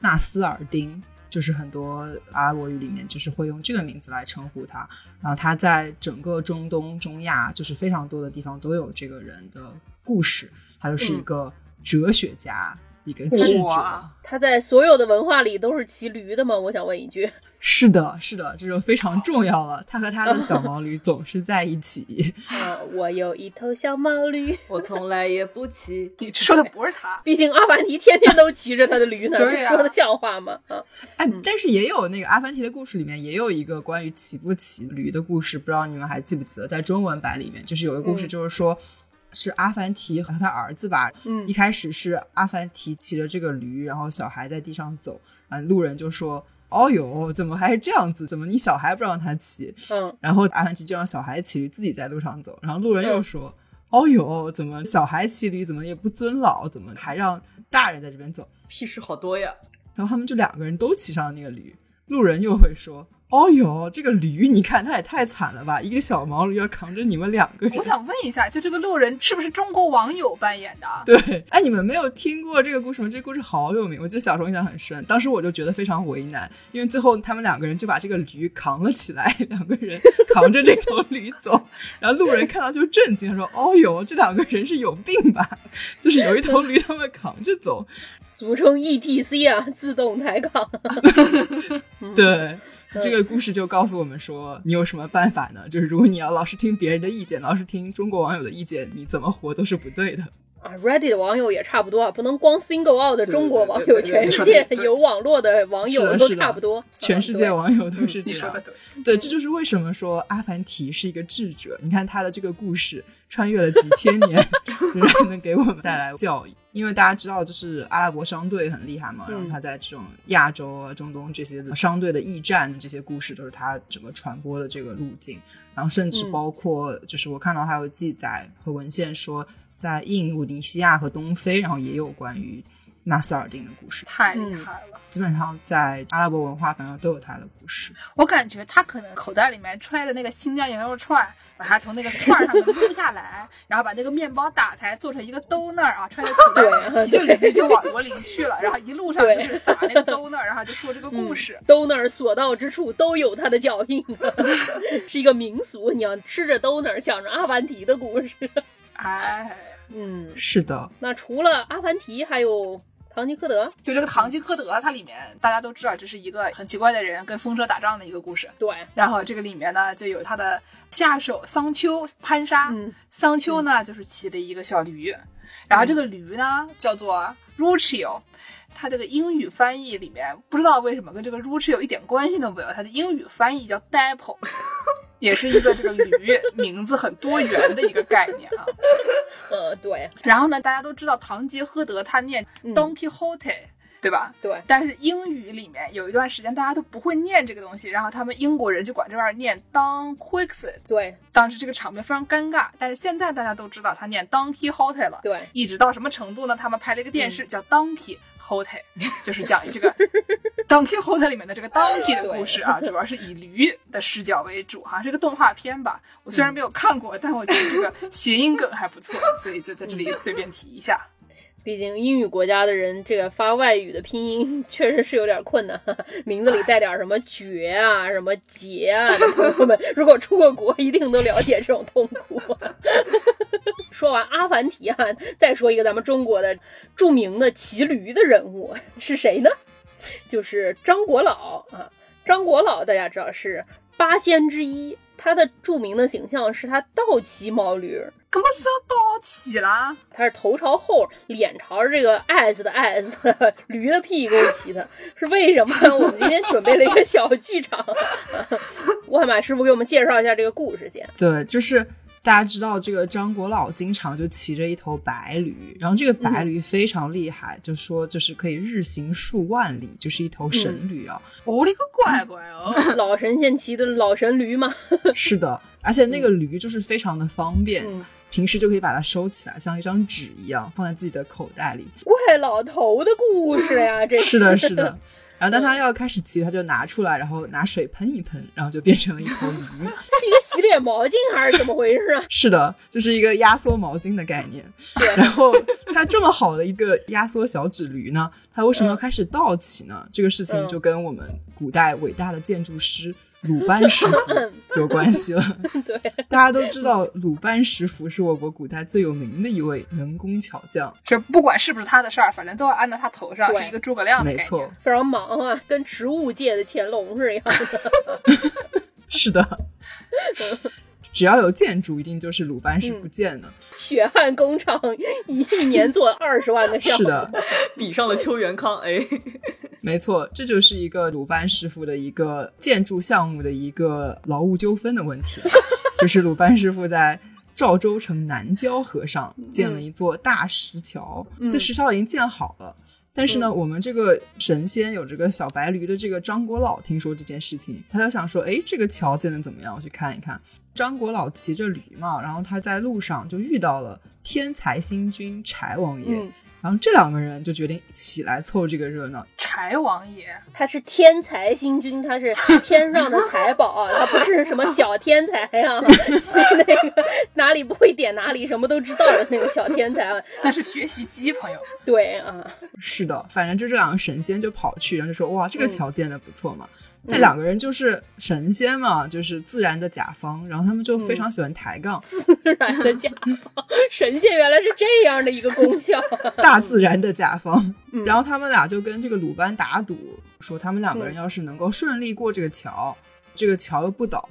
纳斯尔丁。就是很多阿拉伯语里面就是会用这个名字来称呼他，然后他在整个中东、中亚就是非常多的地方都有这个人的故事，他就是一个哲学家。一个智者，他在所有的文化里都是骑驴的吗？我想问一句。是的，是的，这就非常重要了。他和他的小毛驴总是在一起。啊，我有一头小毛驴，我从来也不骑。你说的不是他，毕竟阿凡提天天都骑着他的驴呢，这说的笑话吗？啊，哎，但是也有那个阿凡提的故事里面也有一个关于骑不骑驴的故事，不知道你们还记不记得？在中文版里面，就是有个故事，就是说。是阿凡提和他儿子吧？嗯一开始是阿凡提骑着这个驴，然后小孩在地上走，啊，路人就说：“哦哟，怎么还是这样子？怎么你小孩不让他骑？”嗯，然后阿凡提就让小孩骑驴，自己在路上走。然后路人又说：“哦哟，怎么小孩骑驴怎么也不尊老？怎么还让大人在这边走？”屁事好多呀！然后他们就两个人都骑上了那个驴，路人又会说。哦哟，这个驴，你看它也太惨了吧！一个小毛驴要扛着你们两个人。我想问一下，就这个路人是不是中国网友扮演的？对，哎，你们没有听过这个故事吗？这个故事好有名，我记得小时候印象很深。当时我就觉得非常为难，因为最后他们两个人就把这个驴扛了起来，两个人扛着这头驴走。然后路人看到就震惊，说：“哦哟，这两个人是有病吧？就是有一头驴他们扛着走，俗称 ETC 啊，自动抬杠。对。”这个故事就告诉我们说，你有什么办法呢？就是如果你要老是听别人的意见，老是听中国网友的意见，你怎么活都是不对的。啊，Reddit 的网友也差不多，不能光 single out 的中国网友，全世界有网络的网友都差不多，全世界网友都是这样。对，对，这就是为什么说阿凡提是一个智者。你看他的这个故事穿越了几千年，仍然能给我们带来教育。因为大家知道，就是阿拉伯商队很厉害嘛，然后他在这种亚洲啊、中东这些商队的驿站这些故事，都是他整个传播的这个路径。然后甚至包括，就是我看到还有记载和文献说。在印度尼西亚和东非，然后也有关于纳斯尔丁的故事，太厉害了。基本上在阿拉伯文化，反正都有他的故事。我感觉他可能口袋里面揣的那个新疆羊肉串，把它从那个串上面撸下来，然后把那个面包打开，做成一个兜那儿啊，揣在口袋里，骑着驴就往罗林去了。然后一路上就是撒那个兜那儿，然后就说这个故事。兜那儿所到之处都有他的脚印，是一个民俗。你要吃着兜那儿，讲着阿凡提的故事。哎，嗯，是的。那除了阿凡提，还有唐吉诃德。就这个唐吉诃德，它里面大家都知道，这是一个很奇怪的人跟风车打仗的一个故事。对。然后这个里面呢，就有他的下手桑丘潘沙。嗯。桑丘呢，就是骑的一个小驴，然后这个驴呢叫做 Ruchio，它这个英语翻译里面不知道为什么跟这个 Ruchio 一点关系都没有，它的英语翻译叫 Dapple。也是一个这个驴名字很多元的一个概念啊，呃对。然后呢，大家都知道堂吉诃德他念 Don Quixote，、嗯、对吧？对。但是英语里面有一段时间大家都不会念这个东西，然后他们英国人就管这玩意儿念 Don Quixote。对。当时这个场面非常尴尬，但是现在大家都知道他念 Don Quixote 了。对。一直到什么程度呢？他们拍了一个电视、嗯、叫 Donkey。Hote 就是讲这个 Don Quixote 里面的这个 Donkey 的故事啊，主要是以驴的视角为主，好像是个动画片吧。我虽然没有看过，但我觉得这个谐音梗还不错，所以就在这里随便提一下。毕竟英语国家的人，这个发外语的拼音确实是有点困难，名字里带点什么绝啊、什么杰啊的朋友们，如果出过国，一定都了解这种痛苦。说完阿凡提啊，再说一个咱们中国的著名的骑驴的人物是谁呢？就是张国老啊。张国老大家知道是八仙之一，他的著名的形象是他倒骑毛驴。怎么是要倒骑啦？他是头朝后，脸朝着这个 S 的 S，驴的屁股骑的，是为什么呢？我们今天准备了一个小剧场，沃海马师傅给我们介绍一下这个故事先。对，就是。大家知道这个张国老经常就骑着一头白驴，然后这个白驴非常厉害，就说就是可以日行数万里，就是一头神驴啊。我的个乖乖哦！老神仙骑的老神驴嘛。是的，而且那个驴就是非常的方便，平时就可以把它收起来，像一张纸一样放在自己的口袋里。怪老头的故事呀，这是的，是的。然后当他要开始骑，他就拿出来，然后拿水喷一喷，然后就变成了一头驴。是一个洗脸毛巾还是怎么回事啊？是的，就是一个压缩毛巾的概念。对。然后它这么好的一个压缩小纸驴呢，它为什么要开始倒骑呢？这个事情就跟我们古代伟大的建筑师。鲁班师傅 有关系了，对，大家都知道鲁班师傅是我国古代最有名的一位能工巧匠。这不管是不是他的事儿，反正都要安到他头上，是一个诸葛亮的没错，非常忙啊，跟植物界的乾隆是一样的。是的，只要有建筑，一定就是鲁班是不建的。血汗工厂一年做二十万个项目，是的，比上了邱元康，哎。没错，这就是一个鲁班师傅的一个建筑项目的一个劳务纠纷的问题，就是鲁班师傅在赵州城南郊河上建了一座大石桥，这石桥已经建好了，但是呢，我们这个神仙有这个小白驴的这个张国老听说这件事情，他就想说，哎，这个桥建的怎么样？我去看一看。张国老骑着驴嘛，然后他在路上就遇到了天才星君柴王爷。然后这两个人就决定一起来凑这个热闹。柴王爷，他是天才星君，他是天上的财宝啊，他不是什么小天才呀，是那个哪里不会点哪里，什么都知道的那个小天才啊，那是学习机朋友。对啊，是的，反正就这两个神仙就跑去，然后就说哇，这个桥建的不错嘛。那两个人就是神仙嘛，就是自然的甲方，然后他们就非常喜欢抬杠。自然的甲方，神仙原来是这样的一个功效。大自然的甲方，然后他们俩就跟这个鲁班打赌，说他们两个人要是能够顺利过这个桥，这个桥又不倒，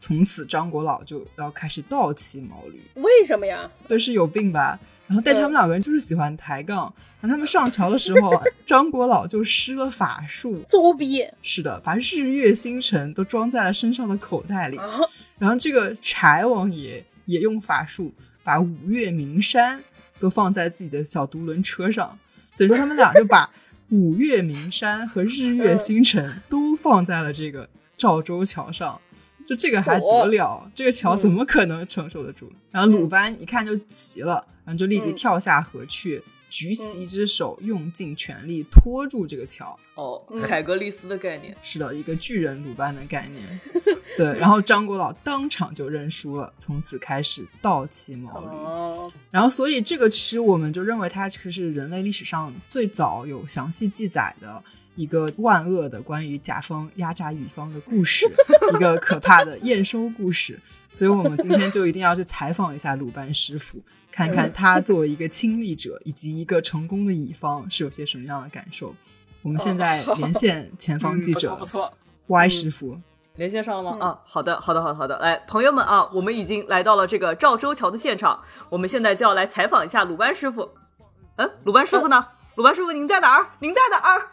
从此张国老就要开始倒骑毛驴。为什么呀？都是有病吧？然后但他们两个人就是喜欢抬杠。他们上桥的时候，张国老就施了法术，作弊。是的，把日月星辰都装在了身上的口袋里。然后这个柴王爷也用法术把五岳名山都放在自己的小独轮车上。等于说他们俩就把五岳名山和日月星辰都放在了这个赵州桥上。就这个还得了？这个桥怎么可能承受得住？然后鲁班一看就急了，然后就立即跳下河去。举起一只手，用尽全力拖住这个桥。哦，海格力斯的概念是的，一个巨人鲁班的概念。对，然后张国老当场就认输了，从此开始倒骑毛驴。然后，所以这个其实我们就认为它其实是人类历史上最早有详细记载的一个万恶的关于甲方压榨乙方的故事，一个可怕的验收故事。所以我们今天就一定要去采访一下鲁班师傅。看看他作为一个亲历者以及一个成功的乙方是有些什么样的感受。我们现在连线前方记者，不错，Y 师傅，连线上了吗？啊，好的，好的，好的，好的。来，朋友们啊，我们已经来到了这个赵州桥的现场，我们现在就要来采访一下鲁班师傅。嗯，鲁班师傅呢？鲁班师傅，您在哪儿？您在哪儿？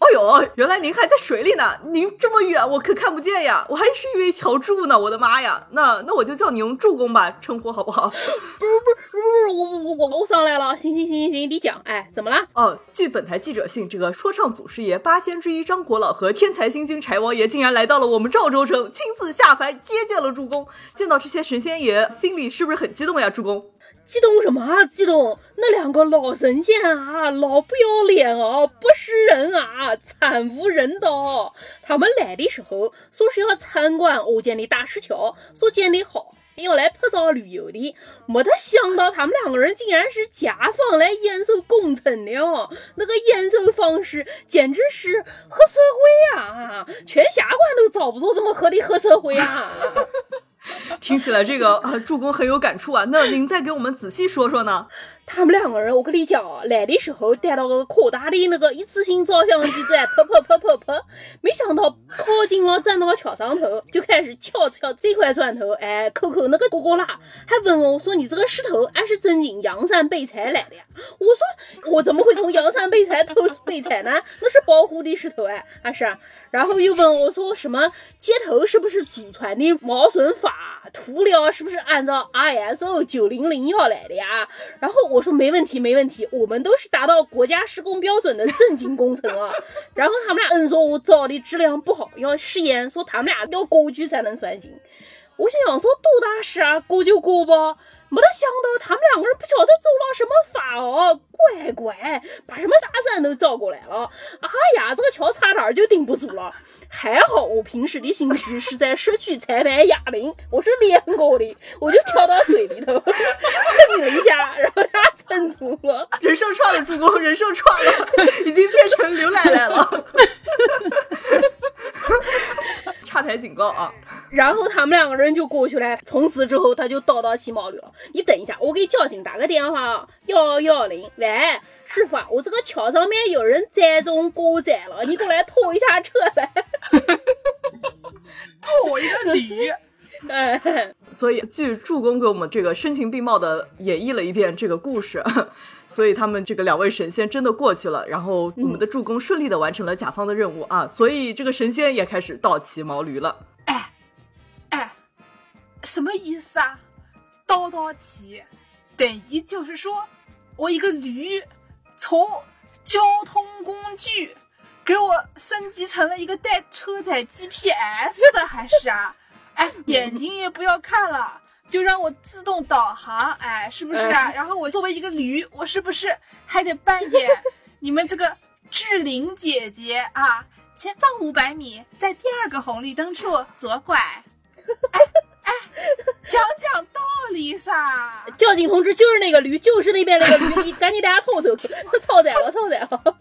哦呦，原来您还在水里呢！您这么远，我可看不见呀！我还是一位桥柱呢，我的妈呀！那那我就叫您助攻吧，称呼好不好？不是不是不是不是，我我我我上来了！行行行行行，你讲，哎，怎么了？哦，据本台记者信，这个说唱祖师爷八仙之一张国老和天才星君柴王爷竟然来到了我们赵州城，亲自下凡接见了助攻。见到这些神仙爷，心里是不是很激动呀？助攻。激动什么啊？激动！那两个老神仙啊，老不要脸啊，不识人啊，惨无人道！他们来的时候说是要参观欧建的大石桥，说建的好，要来拍照旅游的。没得想到他们两个人竟然是甲方来验收工程的哦！那个验收方式简直是黑社会啊！全下关都找不着这么黑的黑社会啊！听起来这个呃助攻很有感触啊，那您再给我们仔细说说呢？他们两个人，我跟你讲啊，来的时候带了个可大的那个一次性照相机在拍拍拍拍拍，没想到靠近了站到桥上头，就开始敲敲这块砖头，哎，抠抠那个疙疙瘩，还问我说：“你这个石头俺是正经阳山北采来的呀？”我说：“我怎么会从阳山北采偷北采呢？那是保护的石头哎，还是。”然后又问我说什么接头是不是祖传的毛笋法，涂料是不是按照 ISO 九零零幺来的呀？然后我说没问题，没问题，我们都是达到国家施工标准的正经工程啊。然后他们俩嗯说我找的质量不好，要试验，说他们俩要过去才能算行。我心想说多大事啊，过就过吧。没得想到他们两个人不晓得走了什么法哦，乖乖把什么大山都找过来了。哎呀，这个桥差点就顶不住了。还好我平时的兴趣是在社区裁判哑铃，我是练过的，我就跳到水里头蹭了一下，然后他蹭住了。人兽串了，助攻，人兽串了，已经变成刘奶奶了。差台警告啊！然后他们两个人就过去了。从此之后，他就叨叨起毛驴了。你等一下，我给交警打个电话，幺幺零。喂，师傅，我这个桥上面有人栽种过载了，你过来拖一下车来。拖一个驴。哎，所以据助攻给我们这个声情并茂的演绎了一遍这个故事，所以他们这个两位神仙真的过去了，然后我们的助攻顺利的完成了甲方的任务啊，所以这个神仙也开始倒骑毛驴了。哎，哎，什么意思啊？倒倒骑，等于就是说我一个驴从交通工具给我升级成了一个带车载 GPS 的，还是啊？哎，眼睛也不要看了，就让我自动导航，哎，是不是啊？然后我作为一个驴，我是不是还得扮演你们这个志玲姐姐啊？前方五百米，在第二个红绿灯处左拐。哎哎，讲讲道理噻！交警同志就是那个驴，就是那边那个驴，你赶紧大家拖走，超载了，超载了。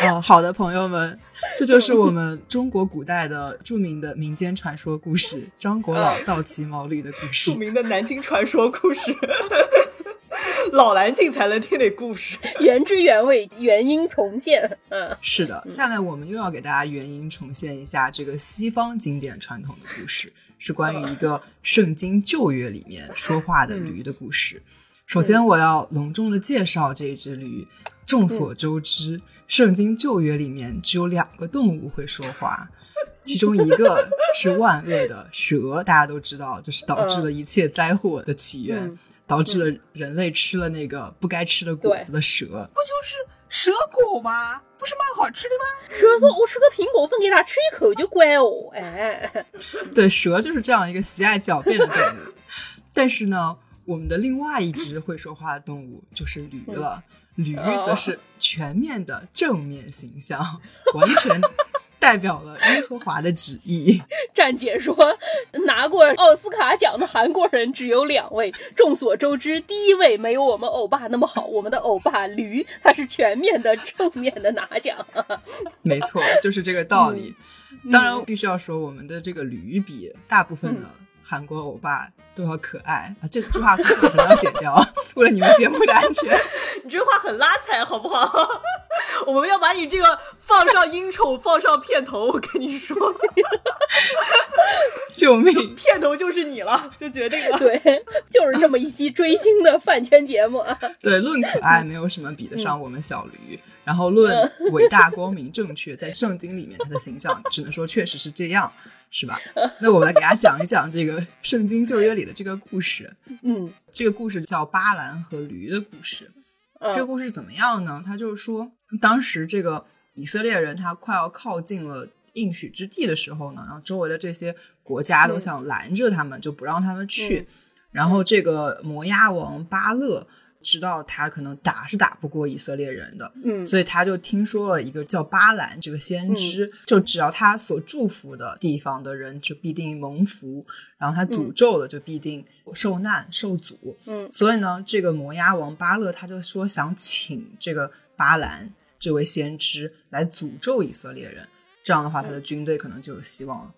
哦，好的，朋友们，这就是我们中国古代的著名的民间传说故事——张国老倒骑毛驴的故事。著名的南京传说故事，老南京才能听的故事，原汁原味，原音重现。嗯，是的。下面我们又要给大家原音重现一下这个西方经典传统的故事，是关于一个圣经旧约里面说话的驴的故事。首先，我要隆重的介绍这只驴。众所周知。圣经旧约里面只有两个动物会说话，其中一个是万恶的蛇，大家都知道，就是导致了一切灾祸的起源，导致了人类吃了那个不该吃的果子的蛇。不就是蛇果吗？不是蛮好吃的吗？蛇说：“我吃个苹果分给他吃一口就乖哦。”哎，对，蛇就是这样一个喜爱狡辩的动物。但是呢，我们的另外一只会说话的动物就是驴了。驴则是全面的正面形象，完全代表了耶和华的旨意。站姐说，拿过奥斯卡奖的韩国人只有两位。众所周知，第一位没有我们欧巴那么好，我们的欧巴驴他是全面的正面的拿奖。没错，就是这个道理。当然，必须要说，我们的这个驴比大部分的。韩国欧巴都要可爱啊！这句话可能要剪掉，为了你们节目的安全。你这话很拉踩，好不好？我们要把你这个放上音宠，放上片头。我跟你说，救命！片头就是你了，就决定了。对，就是这么一期追星的饭圈节目啊。对，论可爱，没有什么比得上我们小驴。然后论 伟大、光明、正确，在圣经里面，他的形象只能说确实是这样。是吧？那我们来给大家讲一讲这个圣经旧约里的这个故事。嗯，这个故事叫巴兰和驴的故事。这个故事怎么样呢？他就是说，当时这个以色列人他快要靠近了应许之地的时候呢，然后周围的这些国家都想拦着他们，就不让他们去。然后这个摩押王巴勒。知道他可能打是打不过以色列人的，嗯，所以他就听说了一个叫巴兰这个先知，就只要他所祝福的地方的人就必定蒙福，然后他诅咒的就必定受难受阻，嗯，所以呢，这个摩押王巴勒他就说想请这个巴兰这位先知来诅咒以色列人，这样的话他的军队可能就有希望了。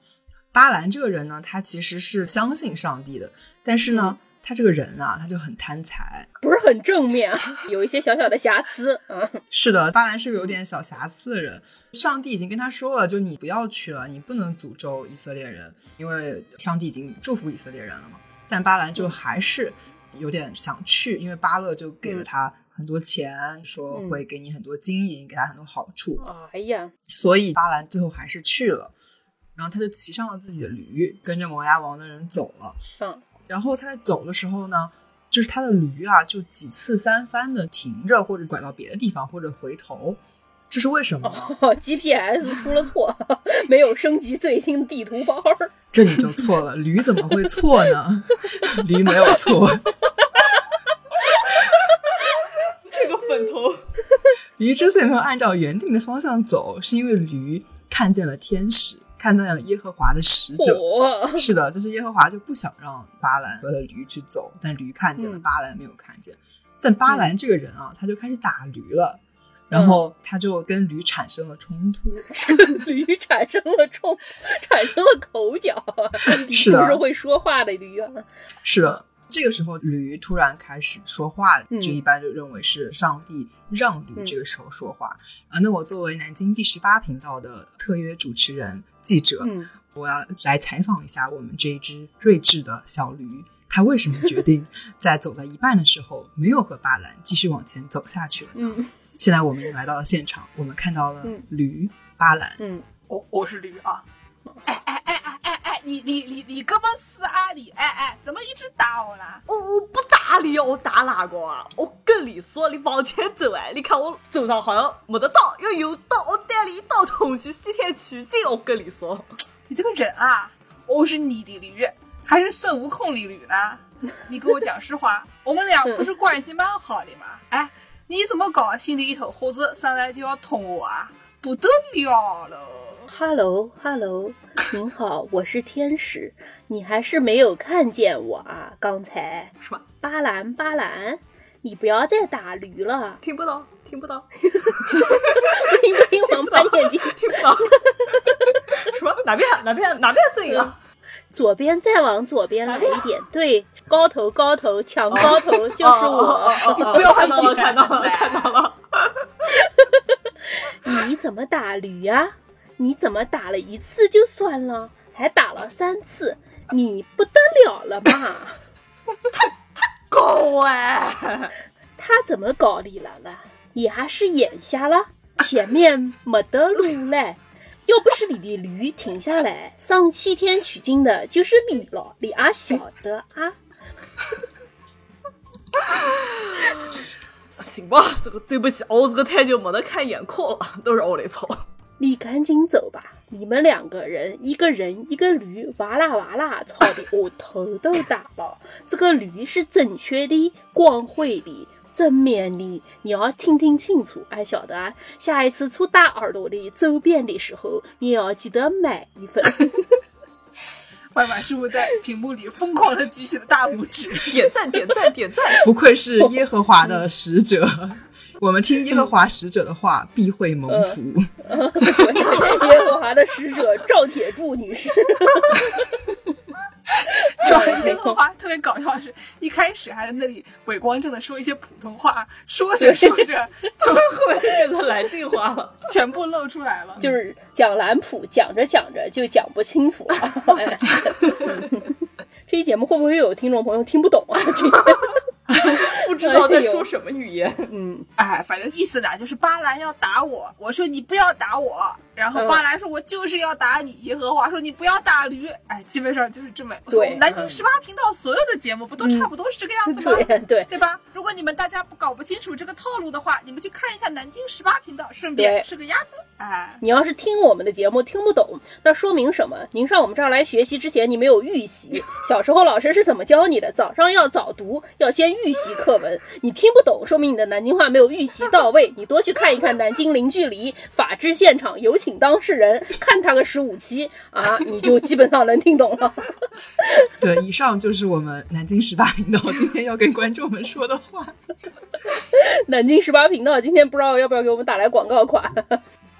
巴兰这个人呢，他其实是相信上帝的，但是呢。他这个人啊，他就很贪财，不是很正面，有一些小小的瑕疵。嗯，是的，巴兰是个有点小瑕疵的人。上帝已经跟他说了，就你不要去了，你不能诅咒以色列人，因为上帝已经祝福以色列人了嘛。但巴兰就还是有点想去，因为巴勒就给了他很多钱，说会给你很多金银，给他很多好处。哎呀，所以巴兰最后还是去了，然后他就骑上了自己的驴，跟着摩崖王的人走了。嗯，然后他在走的时候呢，就是他的驴啊，就几次三番的停着，或者拐到别的地方，或者回头。这是为什么，GPS 出了错，没有升级最新地图包。这你就错了，驴怎么会错呢？驴没有错。这个粉头，驴之所以没有按照原定的方向走，是因为驴看见了天使，看到了耶和华的使者。是的，就是耶和华就不想让巴兰和了驴去走，但驴看见了，巴兰没有看见。但巴兰这个人啊，他就开始打驴了。然后他就跟驴产生了冲突，驴产生了冲，产生了口角。是的，是会说话的驴啊。是的，这个时候驴突然开始说话，就一般就认为是上帝让驴这个时候说话啊。那我作为南京第十八频道的特约主持人记者，我要来采访一下我们这一只睿智的小驴，它为什么决定 在走到一半的时候没有和巴兰继续往前走下去了呢？现在我们已经来到了现场，我们看到了驴巴兰。嗯，我我是驴啊！哎哎哎，你你你你哥们是啊你？哎哎，怎么一直打我啦？我我不打你，我打哪个啊？我跟你说，你往前走哎！你看我手上好像没得刀，要有刀，我带你一刀捅去西天取经。我跟你说，你这个人啊，我是你的驴，还是孙悟空的驴呢？你给我讲实话，我们俩不是 关系蛮好的吗？哎。你怎么搞？心里一头火子，上来就要捅我啊！不得了了！Hello，Hello，您好，我是天使，你还是没有看见我啊？刚才什么？巴兰，巴兰，你不要再打驴了！听不到，听不到！听不听？王八眼睛，听不到！什么？哪边？哪边？哪边声音啊？左边再往左边来一点，对，高头高头抢高头就是我，不要看到了，看到了，看到了。你怎么打驴啊？你怎么打了一次就算了，还打了三次，你不得了了嘛？他他搞哎，他怎么搞你了了？你还是眼瞎了？前面没得路嘞。要不是你的驴停下来上西天取经的，就是你了，你还晓得啊？行吧，这个对不起，我这个太久没得看眼眶了，都是我的错。你赶紧走吧，你们两个人，一个人一个驴，哇啦哇啦吵的我头都大了。这个驴是正确的，光辉的。正面的，你要听听清楚，还晓得啊？下一次出大耳朵的周边的时候，你要记得买一份。万万师傅在屏幕里疯狂的举起了大拇指，点赞点赞点赞！不愧是耶和华的使者，我们听耶和华使者的话，必会蒙福。耶和华的使者赵铁柱女士。说耶和华特别搞笑的是，一开始还在那里伪光正的说一些普通话，说着说着 就后面变成南京话了，全部露出来了。就是讲兰普，讲着讲着就讲不清楚了。这期节目会不会有听众朋友听不懂啊？不知道在说什么语言。嗯，哎，反正意思呢，就是巴兰要打我，我说你不要打我。然后巴兰说：“我就是要打你。”耶和华说：“你不要打驴。”哎，基本上就是这么。对，南京十八频道所有的节目不都差不多是这个样子吗？对对，对吧？如果你们大家不搞不清楚这个套路的话，你们去看一下南京十八频道，顺便吃个鸭子。哎，你要是听我们的节目听不懂，那说明什么？您上我们这儿来学习之前，你没有预习。小时候老师是怎么教你的？早上要早读，要先预习课文。你听不懂，说明你的南京话没有预习到位。你多去看一看《南京零距离》《法制现场》，有请当事人。看他个十五期啊，你就基本上能听懂了。对，以上就是我们南京十八频道今天要跟观众们说的话。南京十八频道今天不知道要不要给我们打来广告款。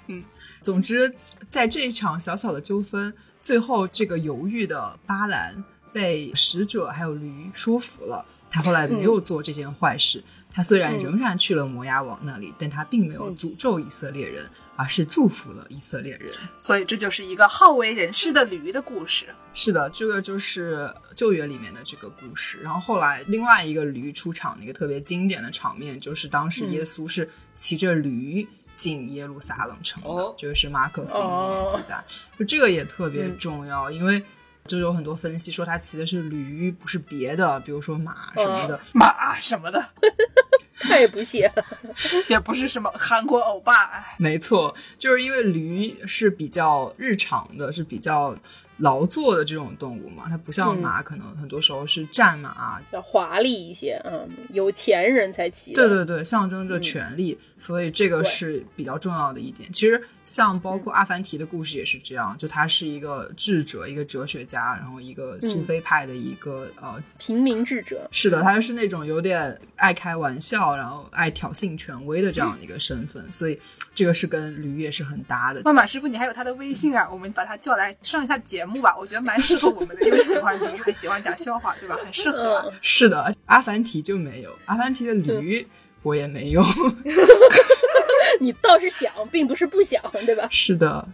嗯，总之，在这一场小小的纠纷，最后这个犹豫的巴兰被使者还有驴说服了。他后来没有做这件坏事。他虽然仍然去了摩押王那里，但他并没有诅咒以色列人，而是祝福了以色列人。所以这就是一个好为人师的驴的故事。是的，这个就是旧约里面的这个故事。然后后来另外一个驴出场的一个特别经典的场面，就是当时耶稣是骑着驴进耶路撒冷城的，这个是马可福音里面记载。就这个也特别重要，因为。就有很多分析说他骑的是驴，不是别的，比如说马什么的，马什么的，太不屑了，也不是什么韩国欧巴。没错，就是因为驴是比较日常的，是比较。劳作的这种动物嘛，它不像马，可能很多时候是战马，要华丽一些，嗯，有钱人才骑。对对对，象征着权力，所以这个是比较重要的一点。其实像包括阿凡提的故事也是这样，就他是一个智者，一个哲学家，然后一个苏菲派的一个呃平民智者。是的，他是那种有点爱开玩笑，然后爱挑衅权威的这样的一个身份，所以这个是跟驴也是很搭的。那马师傅，你还有他的微信啊？我们把他叫来上一下节。目吧，我觉得蛮适合我们的，又喜欢驴，还喜欢讲笑话，对吧？很适合。是的，阿凡提就没有，阿凡提的驴我也没有。你倒是想，并不是不想，对吧？是的。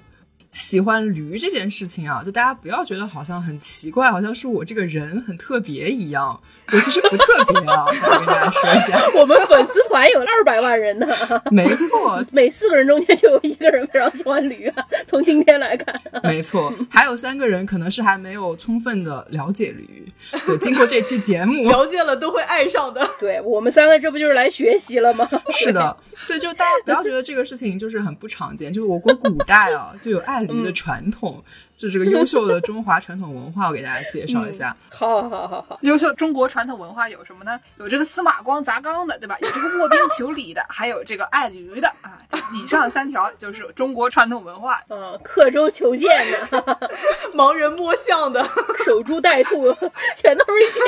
喜欢驴这件事情啊，就大家不要觉得好像很奇怪，好像是我这个人很特别一样。我其实不特别啊，我跟大家说一下，我们粉丝团有二百万人呢。没错，每四个人中间就有一个人非常喜欢驴啊。从今天来看，没错，还有三个人可能是还没有充分的了解驴。对，经过这期节目，了解了都会爱上的。对我们三个，这不就是来学习了吗？是的，所以就大家不要觉得这个事情就是很不常见，就是我国古代啊就有爱。驴的传统，就这个优秀的中华传统文化，我给大家介绍一下。好，好，好，好。优秀中国传统文化有什么呢？有这个司马光砸缸的，对吧？有这个卧冰求鲤的，还有这个爱驴的啊。以上三条就是中国传统文化。嗯，刻舟求剑的，盲人摸象的，守株待兔，全都是一些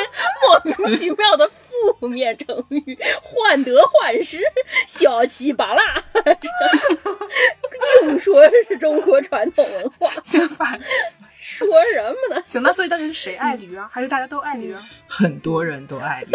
莫名其妙的负面成语，患得患失，小气巴拉，硬说是中国传统文化，行吧？说什么呢？行，那所以到底是谁爱驴啊？还是大家都爱驴啊？很多人都爱驴。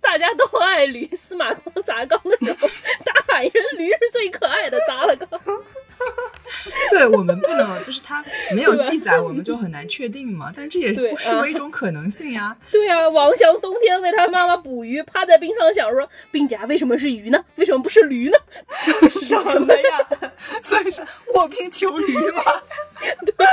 大家都爱驴，司马光砸缸的时候，大喊一声“驴是最可爱的”，砸了缸。对我们不能，就是他没有记载，我们就很难确定嘛。但这也不失为一种可能性呀。对啊，王翔冬天为他妈妈捕鱼，趴在冰上想说：“冰家为什么是鱼呢？为什么不是驴呢？”什么呀？所以是卧冰求驴嘛。对。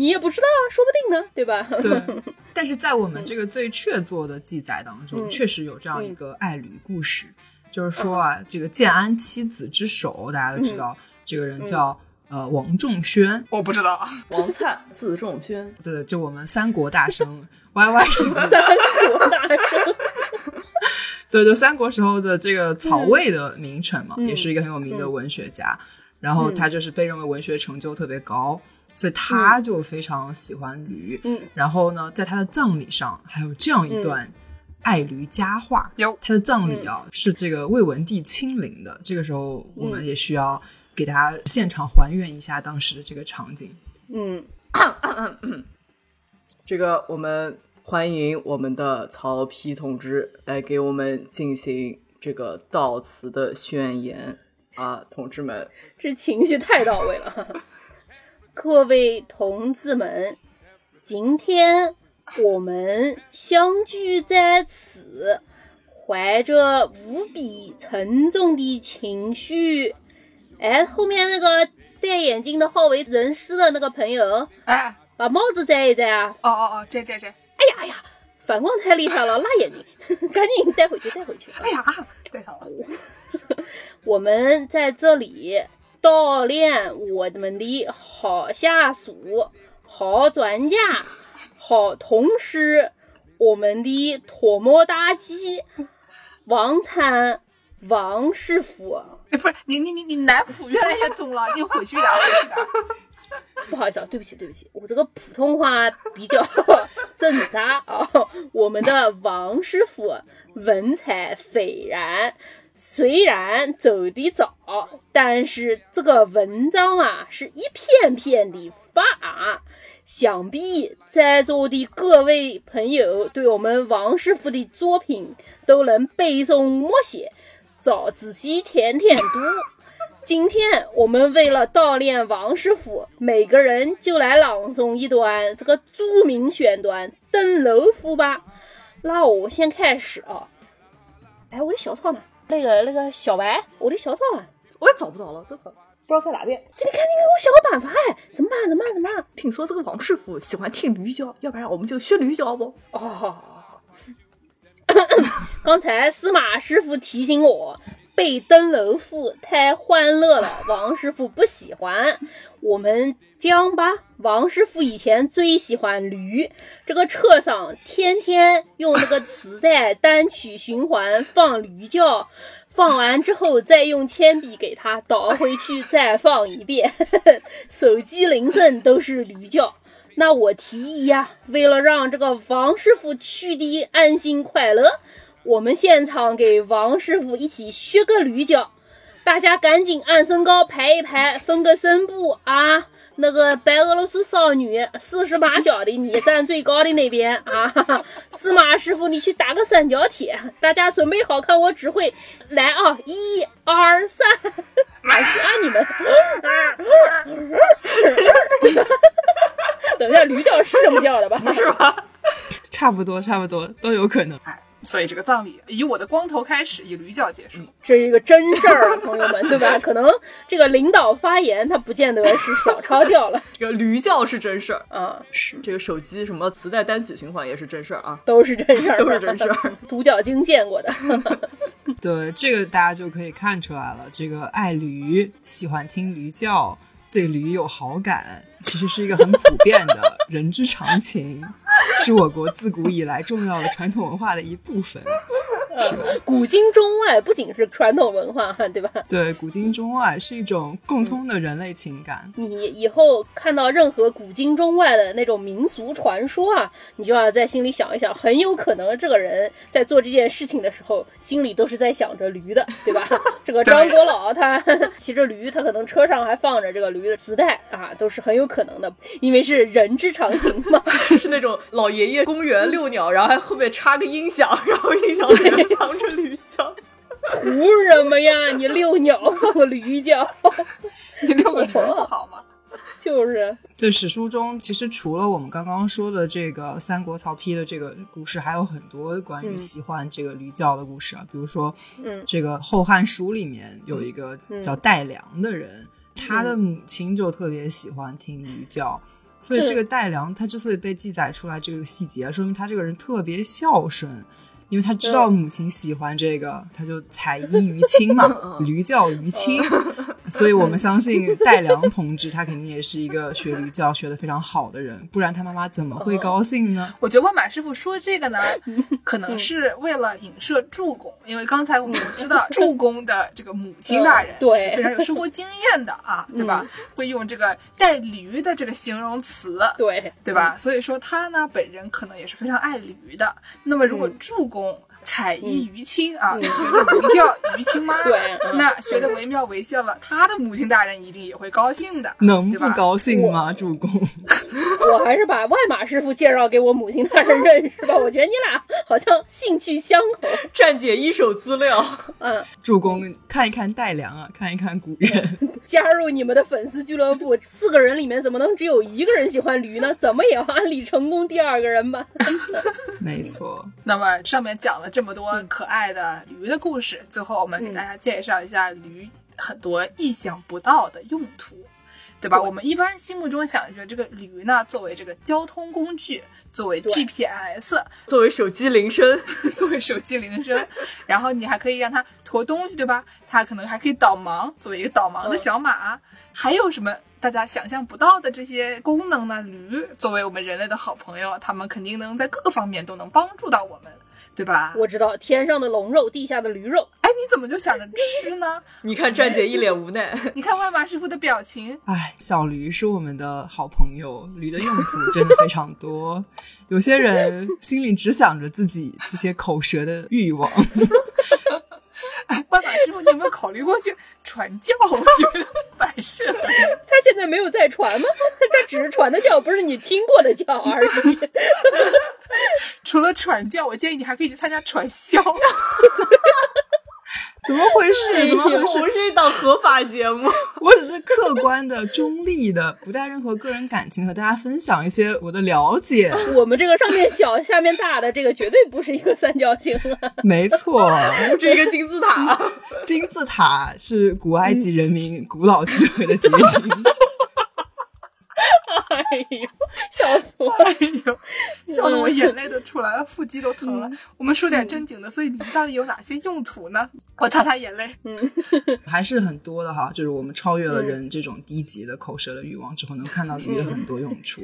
你也不知道啊，说不定呢，对吧？对。但是在我们这个最确凿的记载当中，确实有这样一个爱侣故事，就是说啊，这个建安七子之首，大家都知道，这个人叫呃王仲宣，我不知道，王粲字仲宣，对，就我们三国大生。Y Y 是。三国大生，对，就三国时候的这个曹魏的名臣嘛，也是一个很有名的文学家，然后他就是被认为文学成就特别高。所以他就非常喜欢驴，嗯，然后呢，在他的葬礼上还有这样一段爱驴佳话。有他的葬礼啊，是这个魏文帝亲临的。这个时候，我们也需要给大家现场还原一下当时的这个场景。嗯，这个我们欢迎我们的曹丕同志来给我们进行这个悼词的宣言啊，同志们，这情绪太到位了。各位同志们，今天我们相聚在此，怀着无比沉重的情绪。哎，后面那个戴眼镜的好为人师的那个朋友，哎，把帽子摘一摘啊！哦哦哦，摘摘摘！哎呀哎呀，反光太厉害了，辣眼睛，赶紧带回去带回去！哎呀，戴上了。我们在这里。锻炼我们的好下属、好专家、好同事，我们的脱模大鸡王灿王师傅。不是你你你你南普越来越重了，你回去点回去点。不好意思啊，对不起对不起，我这个普通话比较 正杂啊。我们的王师傅文采斐然。虽然走的早，但是这个文章啊是一篇篇的发啊，想必在座的各位朋友对我们王师傅的作品都能背诵默写，早自习天天读。今天我们为了悼念王师傅，每个人就来朗诵一段这个著名选段《登楼赋》吧。那我先开始啊。哎，我的小抄呢？那个那个小白，我的小草啊？我也找不着了，这个。不知道在哪边，这里赶紧给我想个办法哎！怎么办？怎么办？怎么办？听说这个王师傅喜欢听驴叫，要不然我们就学驴叫不？哦，刚才司马师傅提醒我背《登楼赋》太欢乐了，王师傅不喜欢。我们将吧，王师傅以前最喜欢驴，这个车上天天用那个磁带单曲循环放驴叫。放完之后，再用铅笔给它倒回去，再放一遍。手机铃声都是驴叫。那我提议呀，为了让这个王师傅去的安心快乐，我们现场给王师傅一起学个驴叫。大家赶紧按身高排一排，分个声部啊！那个白俄罗斯少女四十八脚的，你站最高的那边啊！司马师傅，你去打个三角铁。大家准备好，看我指挥，来啊！一、二、三，哪行啊你们？等一下，驴叫是这么叫的吧？不是吧？差不多，差不多都有可能。所以这个葬礼以我的光头开始，以驴叫结束，这是一个真事儿，朋友们，对吧？可能这个领导发言，他不见得是小抄掉了。这个驴叫是真事儿啊，是这个手机什么磁带单曲循环也是真事儿啊，都是真事儿，都是真事儿。独角鲸见过的，对这个大家就可以看出来了。这个爱驴，喜欢听驴叫，对驴有好感，其实是一个很普遍的人之常情。是我国自古以来重要的传统文化的一部分，是吧？古今中外不仅是传统文化，对吧？对，古今中外是一种共通的人类情感。你以后看到任何古今中外的那种民俗传说啊，你就要在心里想一想，很有可能这个人在做这件事情的时候，心里都是在想着驴的，对吧？这个张国老他骑着驴，他可能车上还放着这个驴的磁带啊，都是很有可能的，因为是人之常情嘛，是那种。老爷爷公园遛鸟，然后还后面插个音响，然后音响里面放着驴叫。图什么呀？你遛鸟放个驴叫，你遛个驴不 好吗？就是。这史书中，其实除了我们刚刚说的这个三国曹丕的这个故事，还有很多关于喜欢这个驴叫的故事啊。比如说，嗯，这个《后汉书》里面有一个叫戴良的人，他的母亲就特别喜欢听驴叫。所以这个戴良他之所以被记载出来这个细节，说明他这个人特别孝顺，因为他知道母亲喜欢这个，他就采衣于亲嘛，驴叫于亲。所以我们相信戴良同志，他肯定也是一个学驴叫学的非常好的人，不然他妈妈怎么会高兴呢？我觉得万马师傅说这个呢，可能是为了影射助攻，因为刚才我们知道助攻的这个母亲大人对非常有生活经验的啊，对吧？会用这个带驴的这个形容词，对对吧？所以说他呢本人可能也是非常爱驴的。那么如果助攻。采衣于亲啊，学的驴叫于亲妈，对，那学的惟妙惟肖了，他的母亲大人一定也会高兴的，能不高兴吗？主公，我还是把外马师傅介绍给我母亲大人认识吧。我觉得你俩好像兴趣相投。站姐一手资料，嗯，主公看一看戴良啊，看一看古人，加入你们的粉丝俱乐部。四个人里面怎么能只有一个人喜欢驴呢？怎么也要安利成功第二个人吧。没错。那么上面讲了。这么多可爱的驴的故事，最后我们给大家介绍一下驴很多意想不到的用途，对吧？我们一般心目中想着这个驴呢，作为这个交通工具，作为 GPS，作为手机铃声，作为手机铃声，然后你还可以让它驮东西，对吧？它可能还可以导盲，作为一个导盲的小马，还有什么？大家想象不到的这些功能呢？驴作为我们人类的好朋友，他们肯定能在各个方面都能帮助到我们，对吧？我知道天上的龙肉，地下的驴肉。哎，你怎么就想着吃呢？你看站姐一脸无奈，你看万马师傅的表情。哎，小驴是我们的好朋友，驴的用途真的非常多。有些人心里只想着自己这些口舌的欲望。哎，万马师傅，你有没有考虑过去传教？我觉得蛮适合。他现在没有在传吗？他只是传的教，不是你听过的教而已。除了传教，我建议你还可以去参加传销。怎么回事？怎么回事？我们是一档合法节目，我只是客观的、中立的，不带任何个人感情，和大家分享一些我的了解。我们这个上面小、下面大的，这个绝对不是一个三角形啊！没错，不是一个金字塔。金字塔是古埃及人民古老智慧的结晶。哎呦，笑死我！哎呦，我眼泪都出来了，腹肌都疼了。我们说点正经的，所以驴到底有哪些用途呢？我擦擦眼泪。嗯，还是很多的哈，就是我们超越了人这种低级的口舌的欲望之后，能看到驴的很多用处。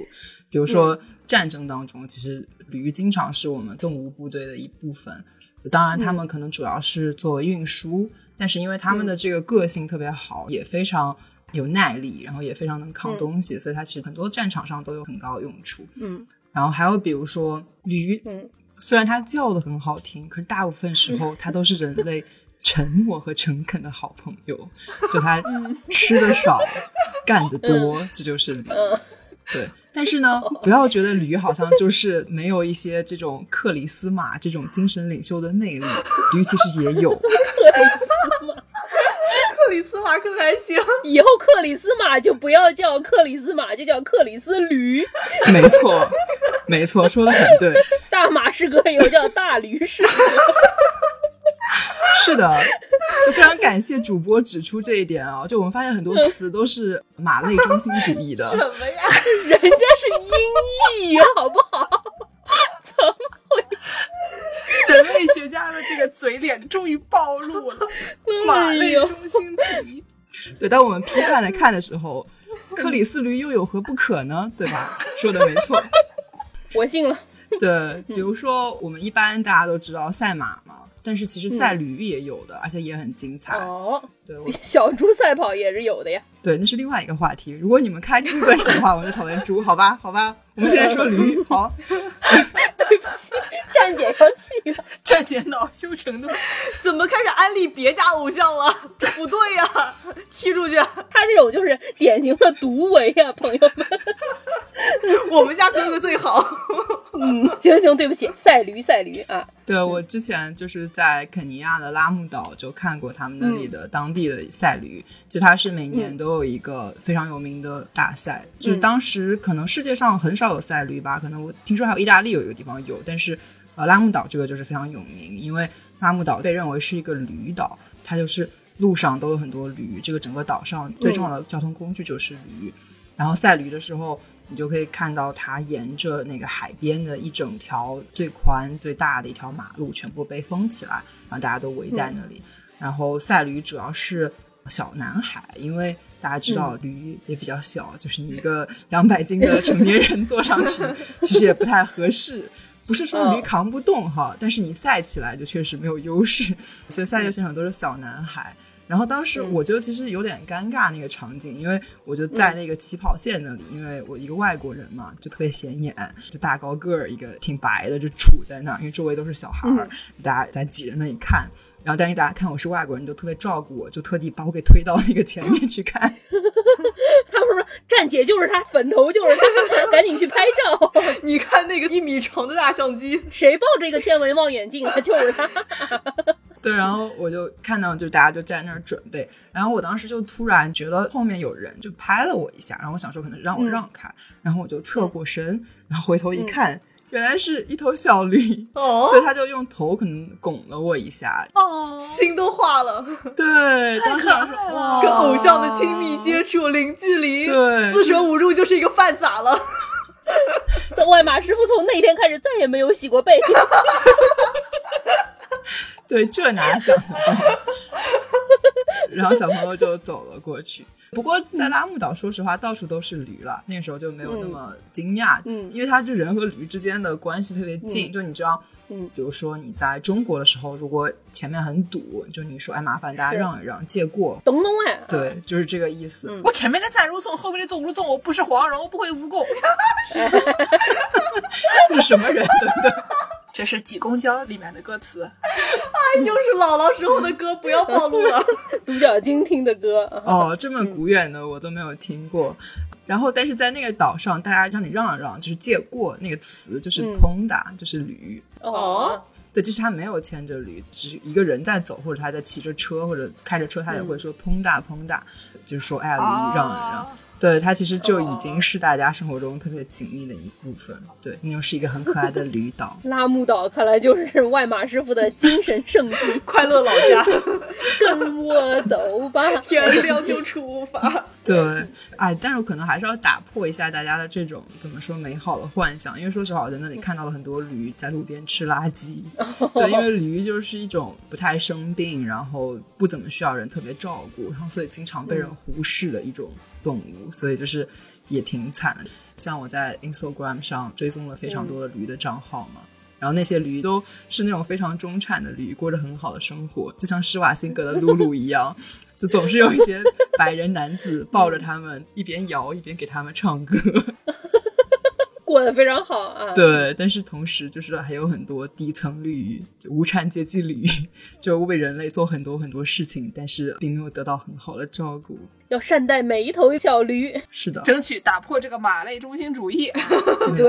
比如说战争当中，其实驴经常是我们动物部队的一部分。当然，他们可能主要是作为运输，但是因为他们的这个个性特别好，也非常。有耐力，然后也非常能扛东西，所以它其实很多战场上都有很高的用处。嗯，然后还有比如说驴，嗯，虽然它叫的很好听，可是大部分时候它都是人类沉默和诚恳的好朋友。就它吃的少，干的多，这就是驴。对，但是呢，不要觉得驴好像就是没有一些这种克里斯马这种精神领袖的魅力，驴其实也有。克里斯马可还行，以后克里斯马就不要叫克里斯马，就叫克里斯驴。没错，没错，说的很对。大马士革以后叫大驴士革。是的，就非常感谢主播指出这一点啊！就我们发现很多词都是马类中心主义的。什么呀？人家是音译，好不好？怎么会？人类学家的这个嘴脸终于暴露了，马类中心主义。对，当我们批判来看的时候，克里斯驴又有何不可呢？对吧？说的没错，我信了。对，比如说我们一般大家都知道赛马嘛，但是其实赛驴也有的，而且也很精彩。哦，对，小猪赛跑也是有的呀。对，那是另外一个话题。如果你们开猪专场的话，我们就讨论猪，好吧？好吧，我们现在说驴，好。对不起，站姐要气了，站姐恼羞成怒，怎么开始安利别家偶像了？这不对呀，踢出去！他这种就是典型的独唯呀，朋友们。我们家哥哥最好。嗯，行行，对不起，赛驴赛驴啊。对，我之前就是在肯尼亚的拉木岛就看过他们那里的当地的赛驴，就它是每年都有一个非常有名的大赛，就是当时可能世界上很少有赛驴吧，可能我听说还有意大利有一个地方有，但是呃拉木岛这个就是非常有名，因为拉木岛被认为是一个驴岛，它就是路上都有很多驴，这个整个岛上最重要的交通工具就是驴，然后赛驴的时候。你就可以看到它沿着那个海边的一整条最宽最大的一条马路全部被封起来，然后大家都围在那里。然后赛驴主要是小男孩，因为大家知道驴也比较小，就是你一个两百斤的成年人坐上去，其实也不太合适。不是说驴扛不动哈，但是你赛起来就确实没有优势，所以赛车现场都是小男孩。然后当时我就其实有点尴尬那个场景，因为我就在那个起跑线那里，因为我一个外国人嘛，就特别显眼，就大高个儿，一个挺白的，就杵在那儿，因为周围都是小孩儿，大家在挤着那里看。然后但是大家看我是外国人，就特别照顾我，就特地把我给推到那个前面去看。他们说站姐就是他，粉头就是他，赶紧去拍照。你看那个一米长的大相机，谁抱着一个天文望远镜，他就是他。对，然后我就看到，就大家就在那儿准备，然后我当时就突然觉得后面有人就拍了我一下，然后我想说可能让我让开，然后我就侧过身，然后回头一看，原来是一头小驴，哦，所以他就用头可能拱了我一下，哦，心都化了，对，当时跟偶像的亲密接触，零距离，对，四舍五入就是一个饭撒了。外马师傅从那天开始再也没有洗过背。对，这哪想得到？然后小朋友就走了过去。不过在拉木岛，说实话，到处都是驴了。那时候就没有那么惊讶，嗯，因为它这人和驴之间的关系特别近。就你知道，嗯，比如说你在中国的时候，如果前面很堵，就你说哎麻烦大家让一让，借过，懂懂哎，对，就是这个意思。我前面的赞如颂，后面的纵如纵，我不是黄蓉，我不会蜈蚣。是什么人？这是《挤公交》里面的歌词。哎，又是姥姥时候的歌，不要暴露了。独角鲸听的歌。哦，这么古远的我都没有听过。然后，但是在那个岛上，大家让你让一让，就是借过那个词，就是 ponda，就是驴。哦。对，就是他没有牵着驴，只是一个人在走，或者他在骑着车，或者开着车，他也会说 ponda ponda，就是说哎呀，驴让一让。对，它其实就已经是大家生活中特别紧密的一部分。对，那又是一个很可爱的驴岛。拉木岛看来就是外马师傅的精神圣地，快乐老家。跟我走吧，天亮就出发。对，哎，但是可能还是要打破一下大家的这种怎么说美好的幻想，因为说实话，我在那里看到了很多驴在路边吃垃圾。对，因为驴就是一种不太生病，然后不怎么需要人特别照顾，然后所以经常被人忽视的一种。动物，所以就是也挺惨的。像我在 Instagram 上追踪了非常多的驴的账号嘛，然后那些驴都是那种非常中产的驴，过着很好的生活，就像施瓦辛格的露露一样，就总是有一些白人男子抱着他们，一边摇一边给他们唱歌。过得非常好啊！对，但是同时就是还有很多底层驴、无产阶级驴，就为人类做很多很多事情，但是并没有得到很好的照顾。要善待每一头小驴，是的，争取打破这个马类中心主义。对，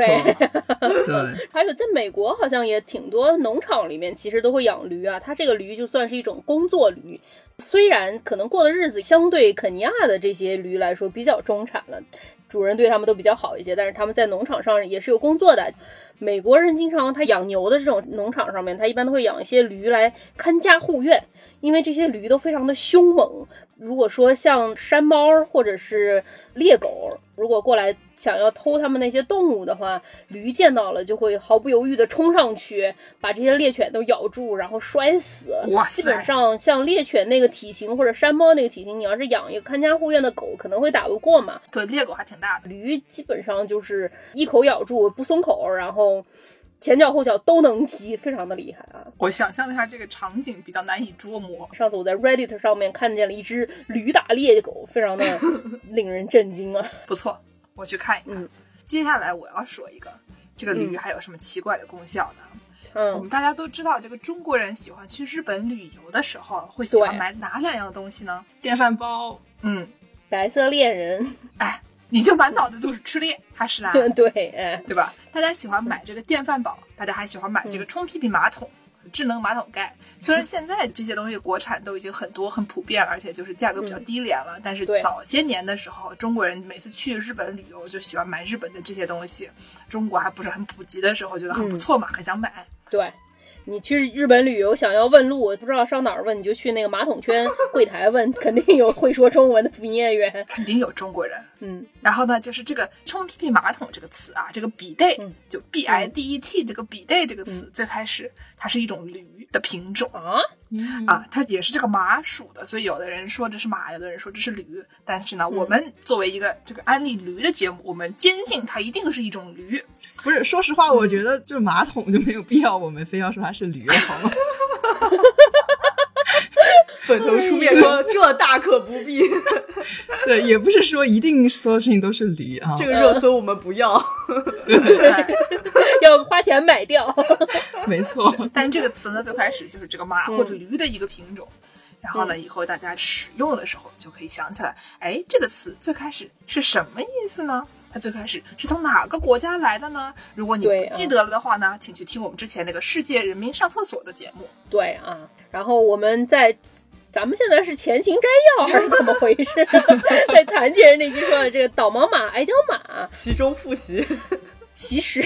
对。还有在美国，好像也挺多农场里面其实都会养驴啊。它这个驴就算是一种工作驴，虽然可能过的日子相对肯尼亚的这些驴来说比较中产了。主人对他们都比较好一些，但是他们在农场上也是有工作的。美国人经常他养牛的这种农场上面，他一般都会养一些驴来看家护院，因为这些驴都非常的凶猛。如果说像山猫或者是猎狗，如果过来。想要偷他们那些动物的话，驴见到了就会毫不犹豫的冲上去，把这些猎犬都咬住，然后摔死。哇基本上像猎犬那个体型或者山猫那个体型，你要是养一个看家护院的狗，可能会打不过嘛。对，猎狗还挺大的。驴基本上就是一口咬住不松口，然后前脚后脚都能踢，非常的厉害啊。我想象了一下这个场景，比较难以捉摸。上次我在 Reddit 上面看见了一只驴打猎狗，非常的 令人震惊啊。不错。我去看一看。接下来我要说一个，这个驴还有什么奇怪的功效呢？嗯，我们大家都知道，这个中国人喜欢去日本旅游的时候，会喜欢买哪两样东西呢？电饭煲。嗯，白色恋人。哎，你就满脑子都是吃猎还是啦？对，哎，对吧？大家喜欢买这个电饭煲，大家还喜欢买这个冲屁屁马桶。智能马桶盖，虽然现在这些东西国产都已经很多很普遍了，而且就是价格比较低廉了，但是早些年的时候，中国人每次去日本旅游就喜欢买日本的这些东西。中国还不是很普及的时候，觉得很不错嘛，很想买。对。你去日本旅游，想要问路，不知道上哪儿问，你就去那个马桶圈柜台问，肯定有会说中文的营业员，肯定有中国人。嗯，然后呢，就是这个冲屁屁马桶这个词啊，这个比 d 就 b i d e t 这个比 d 这个词，最开始它是一种驴的品种啊啊，它也是这个马属的，所以有的人说这是马，有的人说这是驴。但是呢，我们作为一个这个安利驴的节目，我们坚信它一定是一种驴。不是，说实话，我觉得就马桶就没有必要，我们非要说它是驴，好吗？粉头出面说这大可不必。对，也不是说一定所有事情都是驴啊。这个热搜我们不要 要花钱买掉。没错，但这个词呢，最开始就是这个马或者驴的一个品种。然后呢，以后大家使用的时候就可以想起来，哎，这个词最开始是什么意思呢？它最开始是从哪个国家来的呢？如果你不记得了的话呢，请去听我们之前那个世界人民上厕所的节目。对啊，然后我们在，咱们现在是前情摘要 还是怎么回事？在残疾人那期说的这个导盲马、矮脚马，其中复习。其实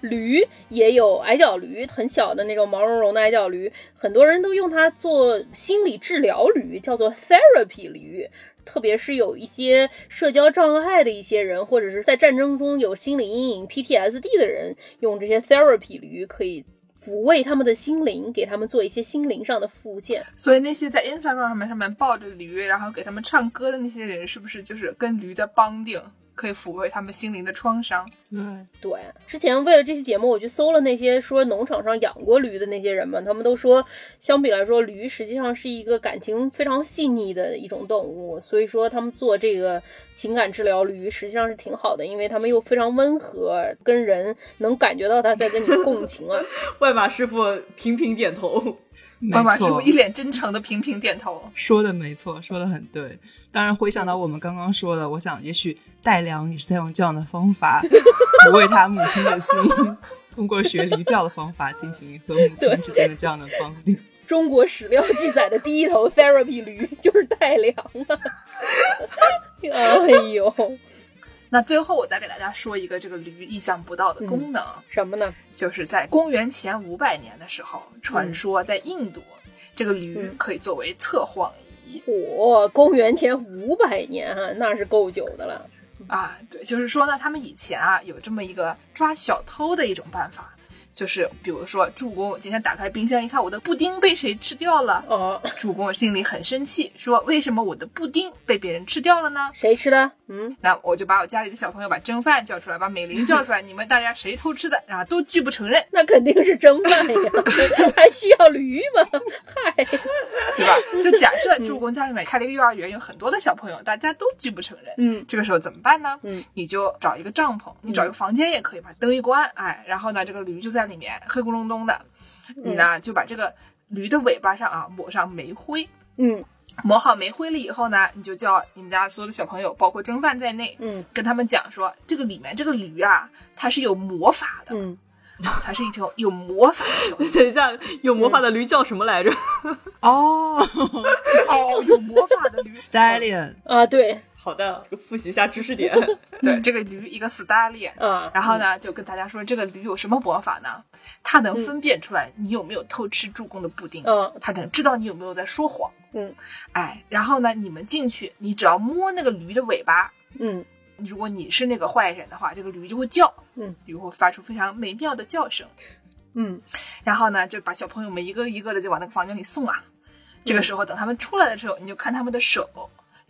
驴也有矮脚驴，很小的那种毛茸茸的矮脚驴，很多人都用它做心理治疗驴，叫做 therapy 驴。特别是有一些社交障碍的一些人，或者是在战争中有心理阴影 PTSD 的人，用这些 therapy 驴可以抚慰他们的心灵，给他们做一些心灵上的复健。所以那些在 Instagram 上面上面抱着驴，然后给他们唱歌的那些人，是不是就是跟驴在绑定？可以抚慰他们心灵的创伤。嗯对，之前为了这期节目，我去搜了那些说农场上养过驴的那些人们，他们都说，相比来说，驴实际上是一个感情非常细腻的一种动物，所以说他们做这个情感治疗，驴实际上是挺好的，因为他们又非常温和，跟人能感觉到他在跟你共情啊。外马师傅频频点头。没妈妈师傅，一脸真诚的频频点头。说的没错，说的很对。当然，回想到我们刚刚说的，我想也许戴良也是在用这样的方法 抚慰他母亲的心，通过学驴叫的方法进行和母亲之间的这样的绑定。中国史料记载的第一头 therapy 驴就是戴良啊！哎呦，那最后我再给大家说一个这个驴意想不到的功能，什么呢？就是在公元前五百年的时候，传说在印度，这个驴嗯可以作为测谎仪。哦，公元前五百年啊，那是够久的了。啊，对，就是说呢，他们以前啊有这么一个抓小偷的一种办法，就是比如说助攻今天打开冰箱一看，我的布丁被谁吃掉了，哦，助攻心里很生气，说为什么我的布丁被别人吃掉了呢？谁吃的？嗯，那我就把我家里的小朋友把蒸饭叫出来，把美玲叫出来，你们大家谁偷吃的？然后都拒不承认，那肯定是蒸饭呀，还需要驴吗？嗨，对吧？就假设助攻家里面开了一个幼儿园，有很多的小朋友，大家都拒不承认，嗯这个时候怎么办呢？嗯，你就找一个帐篷，你找一个房间也可以，把灯一关，哎，然后呢，这个驴就在里面黑咕隆咚的，你呢就把这个驴的尾巴上啊抹上煤灰，嗯。抹好煤灰了以后呢，你就叫你们家所有的小朋友，包括蒸饭在内，嗯。跟他们讲说，这个里面这个驴啊，它是有魔法的，嗯，它是一条有魔法的。等一下，有魔法的驴叫什么来着？哦。哦，有魔法的驴，Stallion，啊，对好的，复习一下知识点。对，这个驴一个 stallion，啊，然后呢，就跟大家说这个驴有什么魔法呢？它能分辨出来你有没有偷吃助攻的布丁，嗯。它能知道你有没有在说谎。嗯。哎，然后呢，你们进去，你只要摸那个驴的尾巴，嗯。如果你是那个坏人的话，这个驴就会叫，嗯，驴会发出非常美妙的叫声。嗯。然后呢，就把小朋友们一个一个的就往那个房间里送啊。这个时候，等他们出来的时候，你就看他们的手，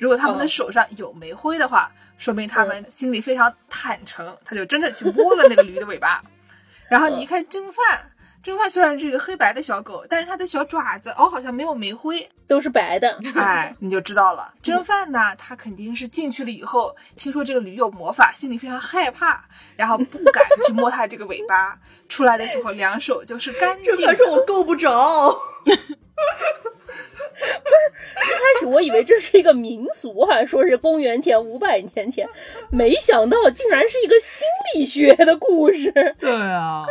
如果他们的哦手上有煤灰的话，说明他们心里非常坦诚，他就真的去摸了那个驴的尾巴。然后你一看蒸饭，蒸饭虽然是一个黑白的小狗，但是它的小爪子哦好像没有煤灰，都是白的。哎，你就知道了。蒸饭呢，它肯定是进去了以后，听说这个驴有魔法，心里非常害怕，然后不敢去摸它这个尾巴。出来的时候，两手就是干净的。这可是我够不着。开始我以为这是一个民俗，好像说是公元前五百年前，没想到竟然是一个心理学的故事。对啊，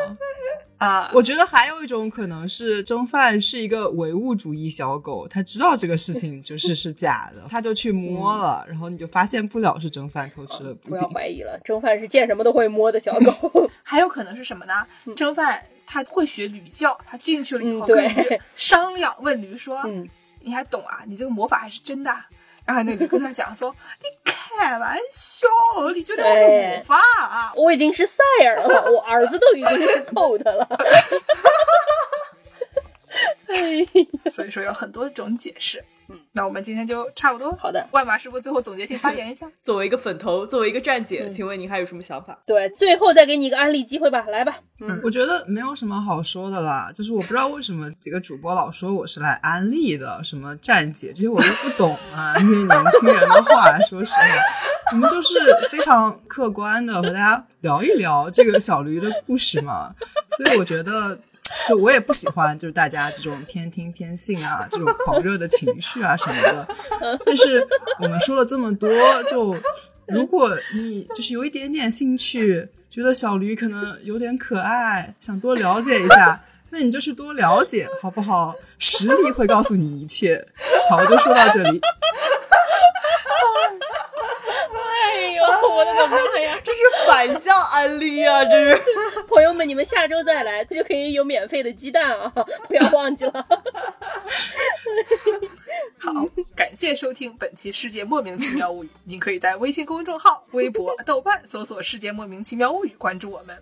啊，我觉得还有一种可能是蒸饭是一个唯物主义小狗，他知道这个事情就是是假的，他就去摸了，然后你就发现不了是蒸饭偷吃了布不要。怀疑了，蒸饭是见什么都会摸的小狗。还有可能是什么呢？蒸饭他会学驴叫，他进去了以后跟驴商量，问驴说：“嗯你还懂啊？你这个魔法还是真的啊？”然后那驴跟他讲说：“你开玩笑，你就得我魔法啊？我已经是赛尔了，我儿子都已经是 Colt 了。哎，所以说有很多种解释。嗯，那我们今天就差不多。好的万马师傅最后总结性发言一下。作为一个粉头，作为一个站姐，请问你还有什么想法？对，最后再给你一个安利机会吧，来吧。嗯，我觉得没有什么好说的啦，就是我不知道为什么几个主播老说我是来安利的，什么站姐这些我都不懂啊，这些年轻人的话，说实话，我们就是非常客观的和大家聊一聊这个小驴的故事嘛，所以我觉得。就我也不喜欢，就是大家这种偏听偏信啊，这种狂热的情绪啊什么的。但是我们说了这么多，就如果你就是有一点点兴趣，觉得小驴可能有点可爱，想多了解一下，那你就去多了解，好不好？实力会告诉你一切。好，就说到这里。哎呦，我的个妈呀！这是反向安利啊！这是。朋友们，你们下周再来就可以有免费的鸡蛋啊，不要忘记了。好，感谢收听本期《世界莫名其妙物语》。您可以在微信公众号、微博、豆瓣搜索“世界莫名其妙物语”，关注我们。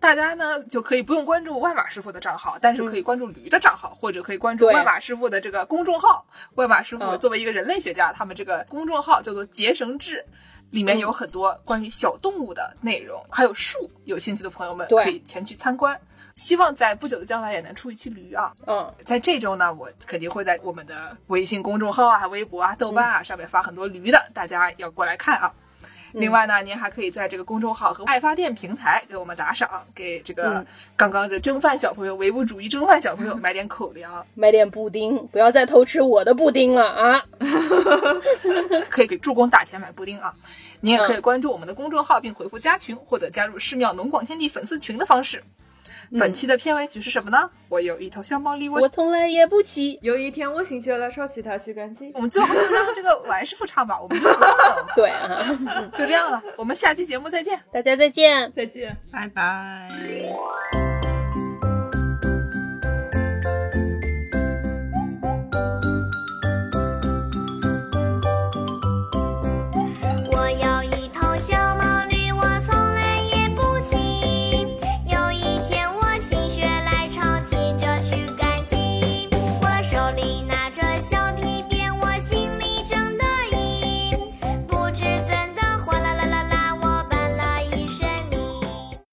大家呢就可以不用关注万马师傅的账号，但是可以关注驴的账号，或者可以关注万马师傅的这个公众号。万马师傅作为一个人类学家，他们这个公众号叫做“结绳志”，里面有很多关于小动物的内容，还有树，有兴趣的朋友们可以前去参观。希望在不久的将来也能出一期驴啊！嗯，在这周呢，我肯定会在我们的微信公众号啊、微博啊、豆瓣啊上面发很多驴的，大家要过来看啊。另外呢，您还可以在这个公众号和爱发电平台给我们打赏，给这个刚刚的蒸饭小朋友、唯物主义蒸饭小朋友买点口粮，买点布丁，不要再偷吃我的布丁了啊！可以给助攻打钱买布丁啊！您也可以关注我们的公众号并回复加群，或者加入寺庙农广天地粉丝群的方式。本期的片尾曲是什么呢？我有一头香猫立威，我从来也不骑。有一天我心血来潮，骑它去赶集。我们最后就让这个王师傅唱吧，我们就 对啊，就这样了。我们下期节目再见，大家再见，再见，拜拜。